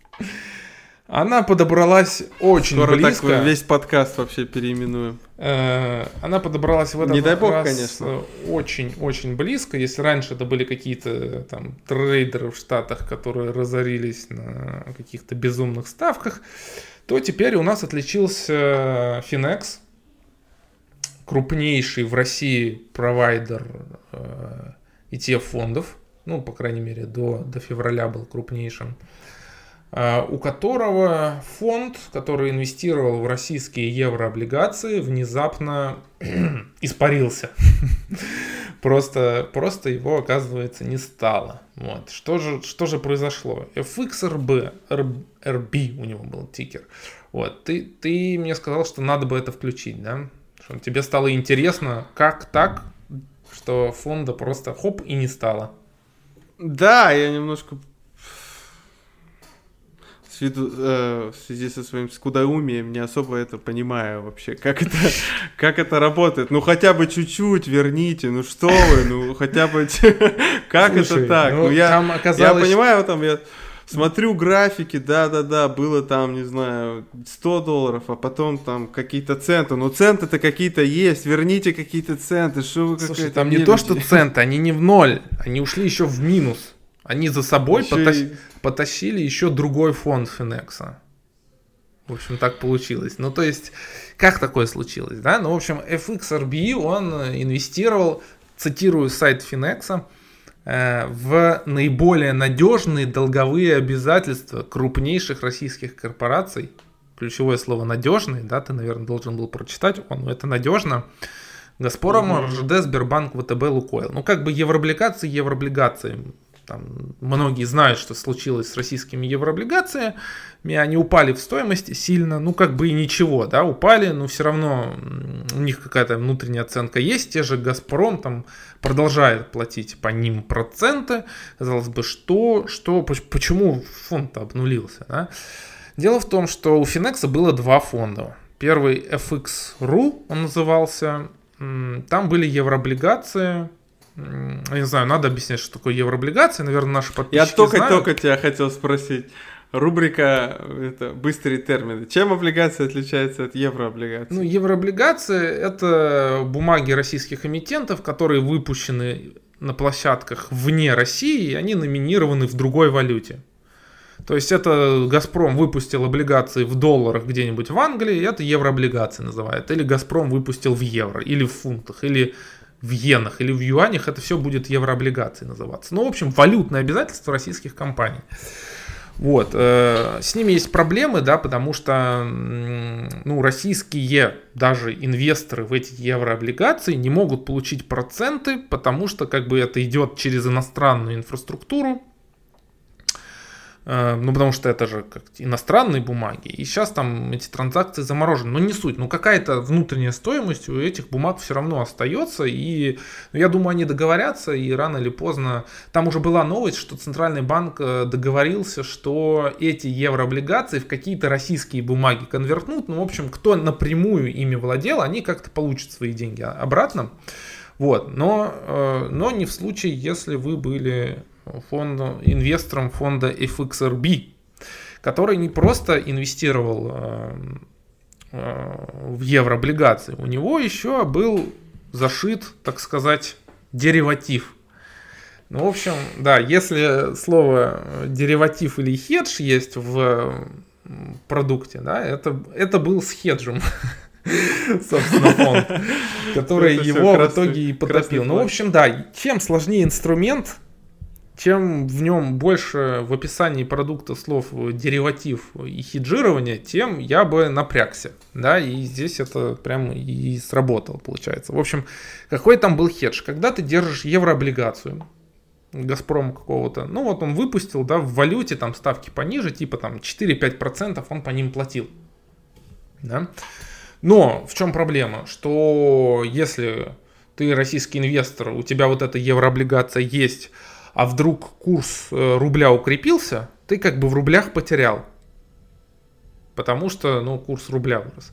Она подобралась очень Скоро близко. так весь подкаст вообще переименуем. Э, она подобралась в этот Не дай бог, конечно. Очень-очень близко. Если раньше это были какие-то там трейдеры в Штатах, которые разорились на каких-то безумных ставках, то теперь у нас отличился Finex, крупнейший в России провайдер ETF-фондов. Ну, по крайней мере, до, до февраля был крупнейшим. А, у которого фонд, который инвестировал в российские еврооблигации, внезапно испарился. просто, просто его, оказывается, не стало. Вот. Что, же, что же произошло? FXRB, RB у него был тикер. Вот. Ты, ты мне сказал, что надо бы это включить, да? Что тебе стало интересно, как так, что фонда просто хоп и не стало. Да, я немножко виду, э, в связи со своим скудоумием не особо это понимаю вообще, как это, как это работает. Ну хотя бы чуть-чуть верните, ну что вы, ну хотя бы, как Слушай, это так? Ну, ну я, оказалось... я понимаю, там я смотрю графики, да-да-да, было там, не знаю, 100 долларов, а потом там какие-то центы. Ну центы-то какие-то есть, верните какие-то центы. Что вы Слушай, там не то, что центы, они не в ноль, они ушли еще в минус. Они за собой и... потащили еще другой фонд Финекса. В общем, так получилось. Ну, то есть, как такое случилось, да? Ну, в общем, FXRB, он инвестировал, цитирую сайт Финекса, э, в наиболее надежные долговые обязательства крупнейших российских корпораций. Ключевое слово надежный, да, ты, наверное, должен был прочитать. Он, это надежно. Газпром, РЖД, Сбербанк, ВТБ, Лукойл. Ну, как бы еврооблигации, еврооблигации там, многие знают, что случилось с российскими еврооблигациями, они упали в стоимости сильно, ну как бы и ничего, да, упали, но все равно у них какая-то внутренняя оценка есть, те же Газпром там продолжает платить по ним проценты, казалось бы, что, что, почему фонд обнулился, да? Дело в том, что у Финекса было два фонда. Первый FX.ru он назывался, там были еврооблигации, я не знаю, надо объяснять, что такое еврооблигации, наверное, наши подписчики Я только-только тебя хотел спросить. Рубрика это быстрые термины. Чем облигация отличается от еврооблигации? Ну, еврооблигации это бумаги российских эмитентов, которые выпущены на площадках вне России, и они номинированы в другой валюте. То есть это Газпром выпустил облигации в долларах где-нибудь в Англии, это еврооблигации называют. Или Газпром выпустил в евро, или в фунтах, или в иенах или в юанях, это все будет еврооблигации называться. Ну, в общем, валютное обязательство российских компаний. Вот. Э, с ними есть проблемы, да, потому что ну, российские даже инвесторы в эти еврооблигации не могут получить проценты, потому что как бы это идет через иностранную инфраструктуру, ну, потому что это же как иностранные бумаги. И сейчас там эти транзакции заморожены. Но не суть. Ну, какая-то внутренняя стоимость у этих бумаг все равно остается. И ну, я думаю, они договорятся. И рано или поздно... Там уже была новость, что Центральный банк э, договорился, что эти еврооблигации в какие-то российские бумаги конвертнут. Ну, в общем, кто напрямую ими владел, они как-то получат свои деньги обратно. Вот. Но, э, но не в случае, если вы были фонда, инвестором фонда FXRB, который не просто инвестировал э, э, в еврооблигации, у него еще был зашит, так сказать, дериватив. Ну, в общем, да, если слово дериватив или хедж есть в продукте, да, это, это был с хеджем, собственно, фонд, который его в итоге и потопил. Ну, в общем, да, чем сложнее инструмент, чем в нем больше в описании продукта слов дериватив и хеджирование, тем я бы напрягся. Да, и здесь это прям и сработало, получается. В общем, какой там был хедж? Когда ты держишь еврооблигацию, Газпром какого-то, ну вот он выпустил, да, в валюте там ставки пониже, типа там 4-5% он по ним платил. Да? Но в чем проблема? Что если ты российский инвестор, у тебя вот эта еврооблигация есть, а вдруг курс э, рубля укрепился, ты как бы в рублях потерял. Потому что ну, курс рубля вырос.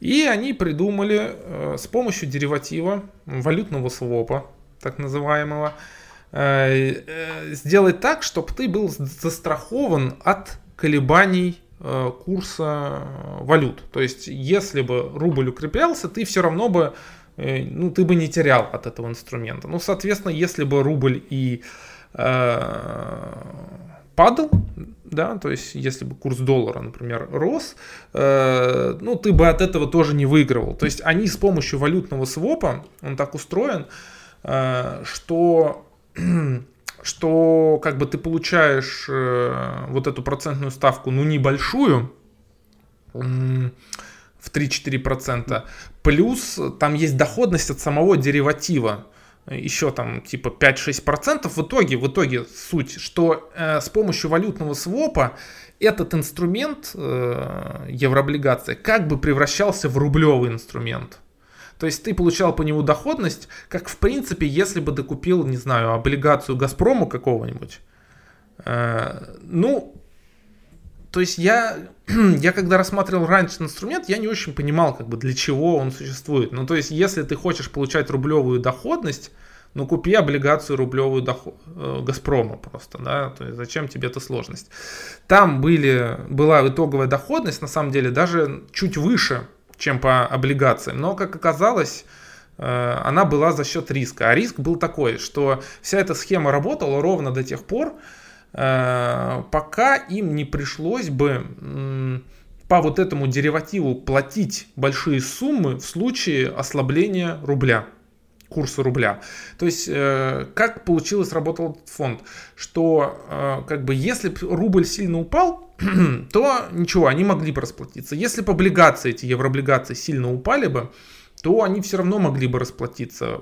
И они придумали э, с помощью дериватива, валютного свопа, так называемого, э, э, сделать так, чтобы ты был застрахован от колебаний э, курса валют. То есть, если бы рубль укреплялся, ты все равно бы, э, ну, ты бы не терял от этого инструмента. Ну, соответственно, если бы рубль и Э, падал, да, то есть если бы курс доллара, например, рос, э, ну, ты бы от этого тоже не выигрывал. То есть они с помощью валютного свопа, он так устроен, э, что что как бы ты получаешь э, вот эту процентную ставку, ну, небольшую, в 3-4%, плюс там есть доходность от самого дериватива еще там типа 5-6%. В итоге, в итоге суть, что э, с помощью валютного свопа этот инструмент, э, еврооблигация, как бы превращался в рублевый инструмент. То есть ты получал по нему доходность, как в принципе, если бы ты купил, не знаю, облигацию Газпрому какого-нибудь. Э, ну, то есть я, я когда рассматривал раньше инструмент, я не очень понимал, как бы для чего он существует. Ну, то есть, если ты хочешь получать рублевую доходность, ну, купи облигацию рублевую доход, э, Газпрома просто, да, то есть зачем тебе эта сложность. Там были, была итоговая доходность, на самом деле, даже чуть выше, чем по облигациям, но, как оказалось, э, она была за счет риска. А риск был такой, что вся эта схема работала ровно до тех пор, пока им не пришлось бы по вот этому деривативу платить большие суммы в случае ослабления рубля курса рубля. То есть, э, как получилось, работал этот фонд, что э, как бы если рубль сильно упал, то ничего, они могли бы расплатиться. Если бы облигации, эти еврооблигации сильно упали бы, то они все равно могли бы расплатиться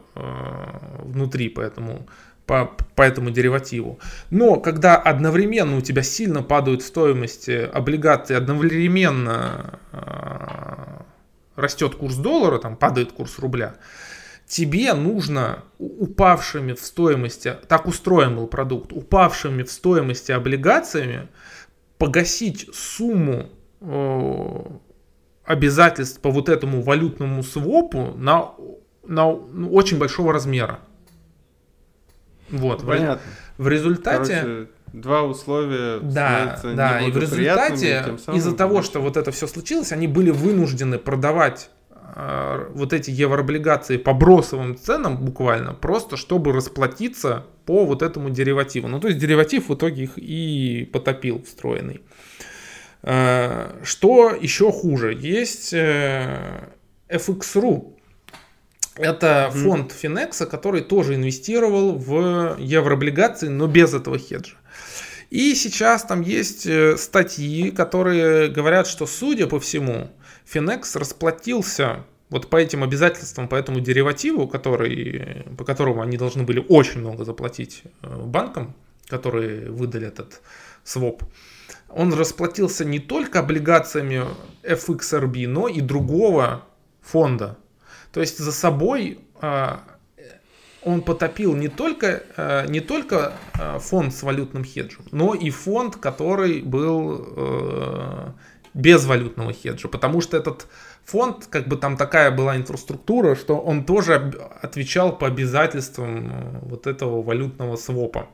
внутри, поэтому по, по этому деривативу. Но когда одновременно у тебя сильно падают стоимости облигаций, одновременно э, растет курс доллара, там падает курс рубля, тебе нужно упавшими в стоимости, так устроен был продукт, упавшими в стоимости облигациями погасить сумму э, обязательств по вот этому валютному свопу на, на ну, очень большого размера. Вот. Понятно. В результате... Короче, два условия да, да, и в результате из-за того, что вот это все случилось, они были вынуждены продавать э, вот эти еврооблигации по бросовым ценам буквально, просто чтобы расплатиться по вот этому деривативу. Ну, то есть дериватив в итоге их и потопил встроенный. Э, что еще хуже? Есть э, FX.ru, это фонд Финекса, который тоже инвестировал в еврооблигации, но без этого хеджа. И сейчас там есть э, статьи, которые говорят, что, судя по всему, Финекс расплатился вот по этим обязательствам, по этому деривативу, который, по которому они должны были очень много заплатить э, банкам, которые выдали этот своп, он расплатился не только облигациями FXRB, но и другого фонда. То есть за собой а, он потопил не только, а, не только а, фонд с валютным хеджем, но и фонд, который был э, без валютного хеджа. Потому что этот фонд, как бы там такая была инфраструктура, что он тоже отвечал по обязательствам э, вот этого валютного свопа.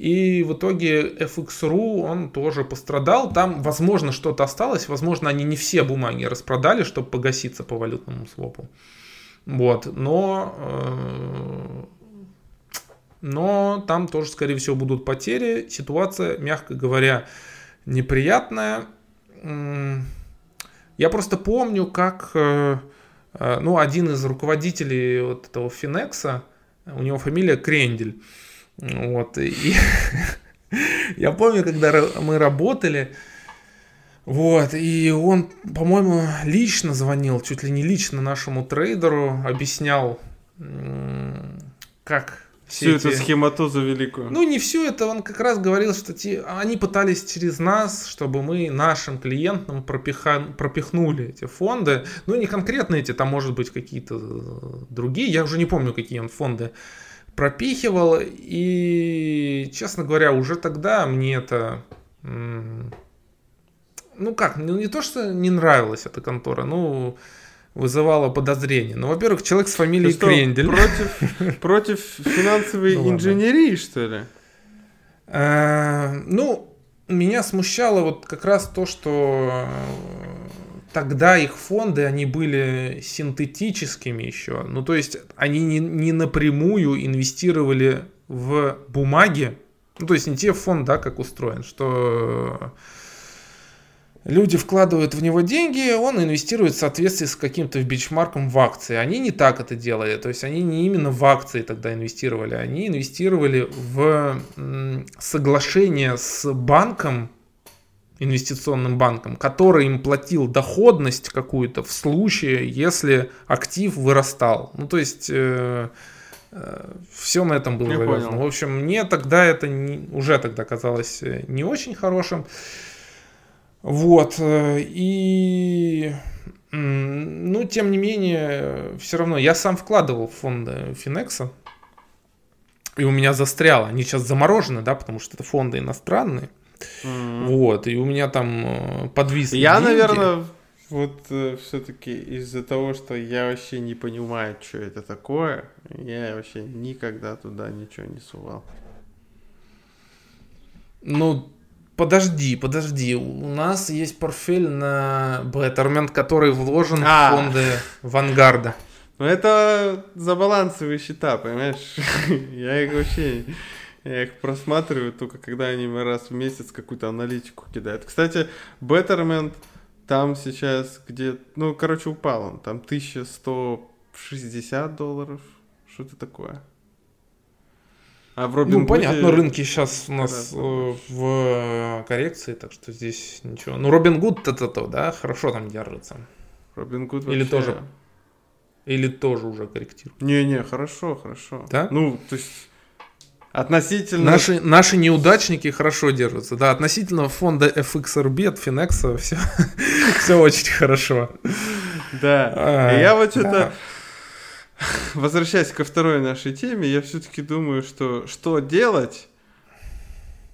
И в итоге FX.ru он тоже пострадал. Там, возможно, что-то осталось. Возможно, они не все бумаги распродали, чтобы погаситься по валютному свопу. Вот. Но, э, но там тоже, скорее всего, будут потери. Ситуация, мягко говоря, неприятная. Я просто помню, как э, э, ну, один из руководителей вот этого Финекса, у него фамилия Крендель, вот, и я помню, когда мы работали, вот, и он, по-моему, лично звонил, чуть ли не лично нашему трейдеру, объяснял, как всю эти... эту схематозу великую. Ну, не всю это, он как раз говорил, что те... они пытались через нас, чтобы мы нашим клиентам пропиха... пропихнули эти фонды. Ну, не конкретно эти, там, может быть, какие-то другие, я уже не помню, какие он фонды пропихивал. И, честно говоря, уже тогда мне это... Ну как, ну не то, что не нравилась эта контора, ну вызывало подозрение. Ну, во-первых, человек с фамилией что, Крендель. Против, против финансовой ну, инженерии, что ли? Э, ну, меня смущало вот как раз то, что тогда их фонды, они были синтетическими еще. Ну, то есть они не, не напрямую инвестировали в бумаги. Ну, то есть не те фонд, да, как устроен, что люди вкладывают в него деньги, он инвестирует в соответствии с каким-то бичмарком в акции. Они не так это делали, то есть они не именно в акции тогда инвестировали, они инвестировали в соглашение с банком, инвестиционным банком, который им платил доходность какую-то в случае, если актив вырастал. Ну, то есть э, э, все на этом было завязано. В общем, мне тогда это не, уже тогда казалось э, не очень хорошим. Вот. Э, и ну, тем не менее, все равно я сам вкладывал в фонды Финекса. И у меня застряло. Они сейчас заморожены, да, потому что это фонды иностранные. Mm-hmm. Вот, и у меня там э, подвис. Я, деньги. наверное, вот э, все-таки из-за того, что я вообще не понимаю, что это такое, я вообще никогда туда ничего не сувал. Ну, подожди, подожди. У нас есть портфель на Betterment, который вложен а. в фонды Вангарда. Ну, это за балансовые счета, понимаешь? Я их вообще я их просматриваю только когда они раз в месяц какую-то аналитику кидают. Кстати, Betterment там сейчас где... Ну, короче, упал он. Там 1160 долларов. Что-то такое. А в Робин Ну, понятно, рынки сейчас у нас э, в коррекции, так что здесь ничего. Ну, Робин Гуд это то, да, хорошо там держится. Робин Гуд Или тоже... Или тоже уже корректирует? Не-не, хорошо, хорошо. Да? Ну, то есть Относительно... Наши, наши неудачники хорошо держатся. Да, относительно фонда FXRB от Finex все, все очень хорошо. Да. А, я вот что-то... Возвращаясь ко второй нашей теме, я все-таки думаю, что что делать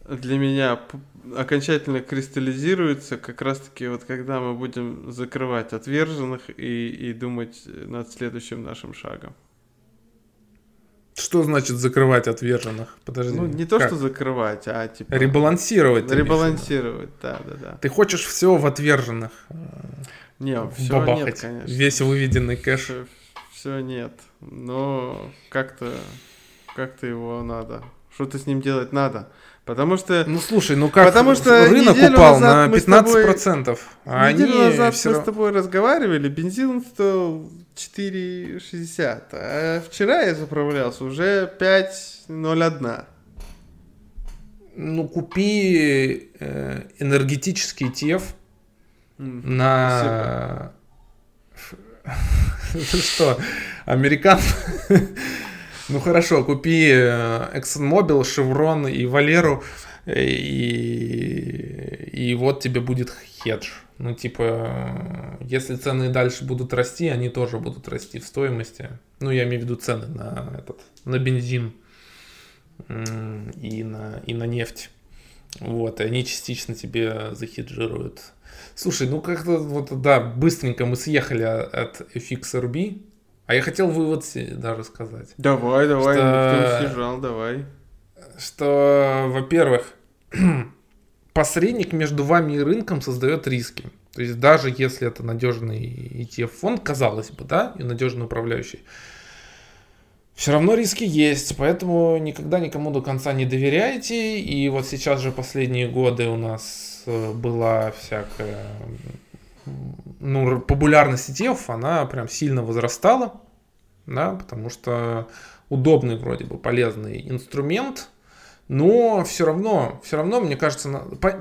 для меня окончательно кристаллизируется как раз-таки вот когда мы будем закрывать отверженных и, и думать над следующим нашим шагом. Что значит закрывать отверженных? Подожди. Ну, не то, как? что закрывать, а типа... Ребалансировать. Ребалансировать, да, да, да. Ты хочешь все в отверженных? Не, все нет, конечно. Весь выведенный кэш. Все, все нет. Но как-то как-то его надо. Что-то с ним делать надо. Потому что... Ну слушай, ну как потому что рынок упал на 15%. Тобой, а неделю они назад все... мы с тобой разговаривали, бензин стоил 4,60. А вчера я заправлялся уже 5,01. Ну, купи э, энергетический ETF на... Что, американ... Ну хорошо, купи э, ExxonMobil, Chevron и Валеру, э, и, и вот тебе будет хедж. Ну, типа, если цены дальше будут расти, они тоже будут расти в стоимости. Ну, я имею в виду цены на этот, на бензин и на, и на нефть. Вот, и они частично тебе захеджируют. Слушай, ну как-то вот, да, быстренько мы съехали от FXRB, а я хотел вывод даже сказать. Давай, давай, что, никто не съезжал, давай. Что, во-первых, посредник между вами и рынком создает риски. То есть даже если это надежный ETF-фонд, казалось бы, да, и надежный управляющий, все равно риски есть, поэтому никогда никому до конца не доверяйте. И вот сейчас же последние годы у нас э, была всякая ну, популярность ETF, она прям сильно возрастала, да, потому что удобный вроде бы полезный инструмент, но все равно, все равно, мне кажется,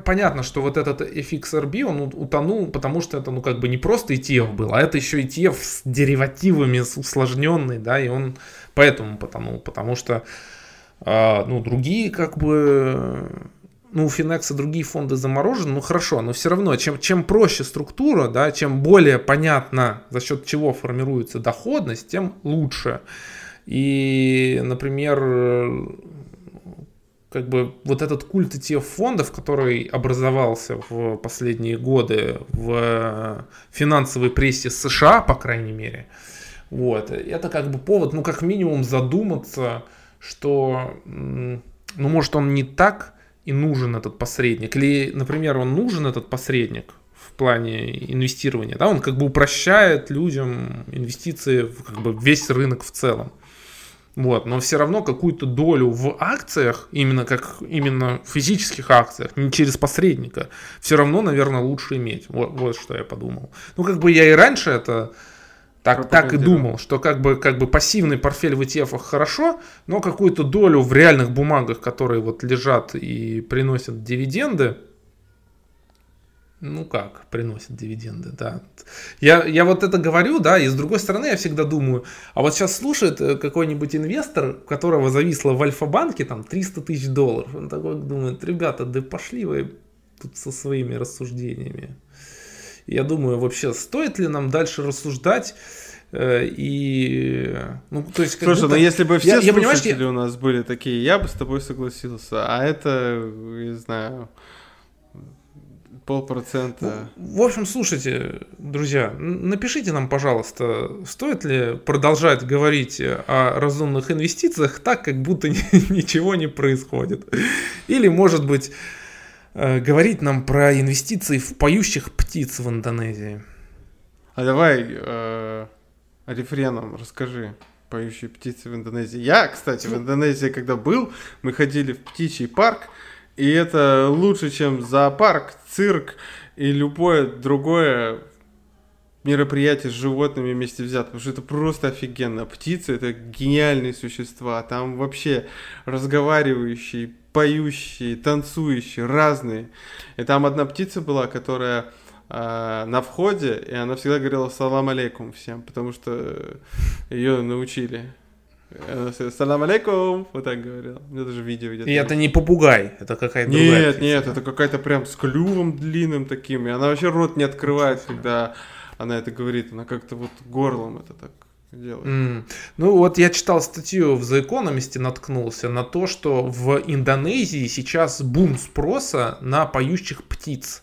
понятно, что вот этот FXRB, он утонул, потому что это, ну, как бы не просто ETF был, а это еще ETF с деривативами, с усложненный, да, и он поэтому потонул, потому что, э, ну, другие, как бы, ну, у Финекса другие фонды заморожены, ну, хорошо, но все равно, чем, чем проще структура, да, чем более понятно, за счет чего формируется доходность, тем лучше. И, например, как бы вот этот культ ETF фондов, который образовался в последние годы в финансовой прессе США, по крайней мере, вот, это как бы повод, ну, как минимум задуматься, что, ну, может, он не так и нужен этот посредник, или, например, он нужен этот посредник в плане инвестирования, да, он как бы упрощает людям инвестиции в как бы весь рынок в целом. Вот, но все равно какую-то долю в акциях, именно как именно в физических акциях, не через посредника, все равно, наверное, лучше иметь. Вот, вот что я подумал. Ну, как бы я и раньше это так, так и думал, что как бы, как бы пассивный портфель в ETF хорошо, но какую-то долю в реальных бумагах, которые вот лежат и приносят дивиденды, ну как, приносит дивиденды, да. Я, я вот это говорю, да, и с другой стороны я всегда думаю, а вот сейчас слушает э, какой-нибудь инвестор, у которого зависло в Альфа-банке там 300 тысяч долларов, он такой думает, ребята, да пошли вы тут со своими рассуждениями. Я думаю, вообще, стоит ли нам дальше рассуждать э, и ну то есть слушай будто... ну если бы все я, слушатели я, у нас были такие я бы с тобой согласился а это не знаю Полпроцента. В, в общем, слушайте, друзья, напишите нам, пожалуйста, стоит ли продолжать говорить о разумных инвестициях так, как будто ничего не происходит. Или, может быть, говорить нам про инвестиции в поющих птиц в Индонезии. А давай э, рефреном расскажи поющие птицы в Индонезии. Я, кстати, в Индонезии, когда был, мы ходили в птичий парк, и это лучше, чем зоопарк, цирк и любое другое мероприятие с животными вместе взято, потому что это просто офигенно. Птицы это гениальные существа, там вообще разговаривающие, поющие, танцующие, разные. И там одна птица была, которая э, на входе, и она всегда говорила салам алейкум всем, потому что ее научили. Салам алейкум, вот так говорил. У меня даже видео видят. И это не попугай, это какая-то Нет, другая птица. нет, это какая-то прям с клювом длинным таким. И она вообще рот не открывает, когда она это говорит. Она как-то вот горлом это так делает. Mm. Ну вот я читал статью в The Economist, наткнулся на то, что в Индонезии сейчас бум спроса на поющих птиц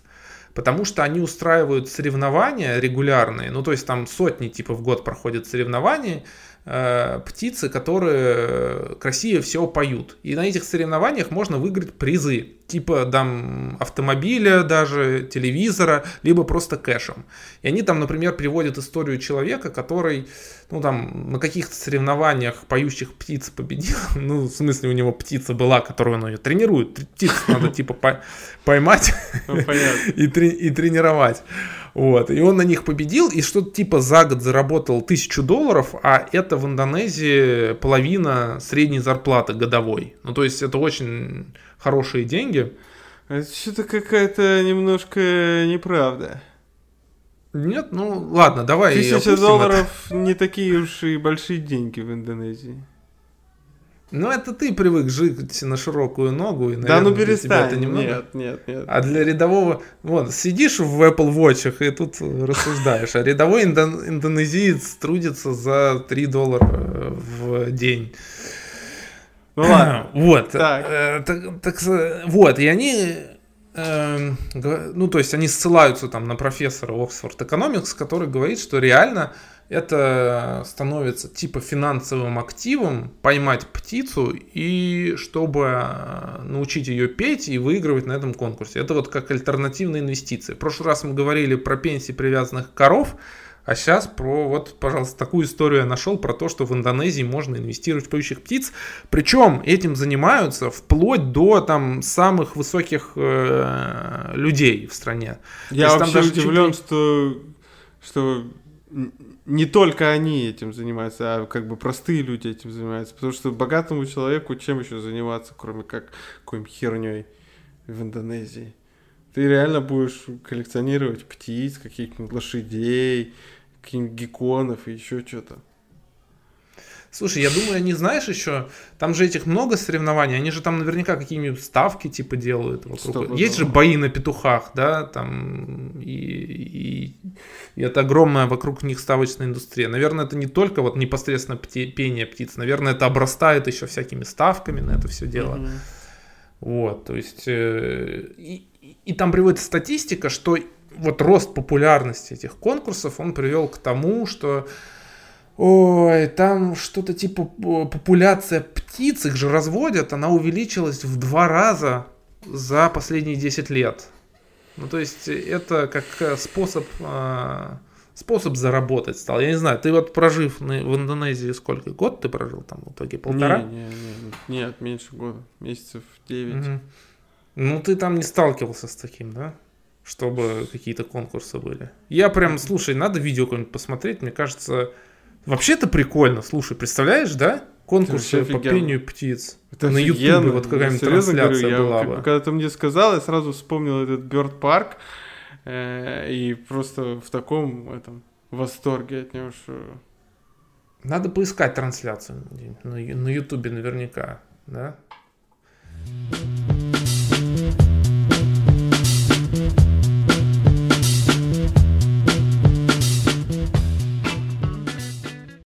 потому что они устраивают соревнования регулярные, ну то есть там сотни типа в год проходят соревнования, птицы, которые красивее всего поют. И на этих соревнованиях можно выиграть призы, типа там автомобиля даже, телевизора, либо просто кэшем. И они там, например, приводят историю человека, который, ну там, на каких-то соревнованиях поющих птиц победил. Ну, в смысле, у него птица была, которую он ее тренирует. Птиц надо типа поймать ну, и тренировать. Вот, и он на них победил, и что-то типа за год заработал тысячу долларов, а это в Индонезии половина средней зарплаты годовой. Ну, то есть это очень хорошие деньги. Это что-то какая-то немножко неправда. Нет, ну ладно, давай. Тысяча долларов это. не такие уж и большие деньги в Индонезии. Ну, это ты привык жить на широкую ногу. И, наверное, да, ну перестань. Это немного... Нет, нет, нет. А для рядового... Вот, сидишь в Apple Watch и тут рассуждаешь. А рядовой индон... индонезиец трудится за 3 доллара в день. Ну ладно. Вот. Так. Э, так, так, вот, и они э, ну, то есть они ссылаются там на профессора Oxford Economics, который говорит, что реально это становится типа финансовым активом поймать птицу и чтобы э, научить ее петь и выигрывать на этом конкурсе. Это вот как альтернативные инвестиции. В прошлый раз мы говорили про пенсии привязанных коров, а сейчас про вот, пожалуйста, такую историю я нашел про то, что в Индонезии можно инвестировать в поющих птиц. Причем этим занимаются вплоть до там самых высоких э, людей в стране. Я вообще удивлен, чуть... что, что не только они этим занимаются, а как бы простые люди этим занимаются. Потому что богатому человеку чем еще заниматься, кроме как какой-нибудь херней в Индонезии? Ты реально будешь коллекционировать птиц, каких-нибудь лошадей, каких-нибудь гекконов и еще что-то. Слушай, я думаю, они, знаешь, еще, там же этих много соревнований, они же там наверняка какие-нибудь ставки типа делают вокруг. Есть же бои на петухах, да, там, и, и, и это огромная вокруг них ставочная индустрия. Наверное, это не только вот непосредственно пение птиц, наверное, это обрастает еще всякими ставками на это все дело. Mm-hmm. Вот, то есть, э, и, и там приводится статистика, что вот рост популярности этих конкурсов, он привел к тому, что Ой, там что-то типа популяция птиц, их же разводят, она увеличилась в два раза за последние 10 лет. Ну, то есть это как э, способ, э, способ заработать стал. Я не знаю, ты вот прожив в Индонезии сколько? Год ты прожил там в итоге? Полтора? Не, не, не, нет, меньше года. Месяцев 9. Угу. Ну, ты там не сталкивался с таким, да? Чтобы какие-то конкурсы были. Я прям, слушай, надо видео какое-нибудь посмотреть. Мне кажется, Вообще-то прикольно, слушай, представляешь, да? Конкурс по пению птиц. Это на Ютубе вот какая-нибудь трансляция говорю, была я, бы. Когда ты мне сказал, я сразу вспомнил этот Бёрд Парк э, и просто в таком этом восторге от него, что... Надо поискать трансляцию на, на Ютубе наверняка, да?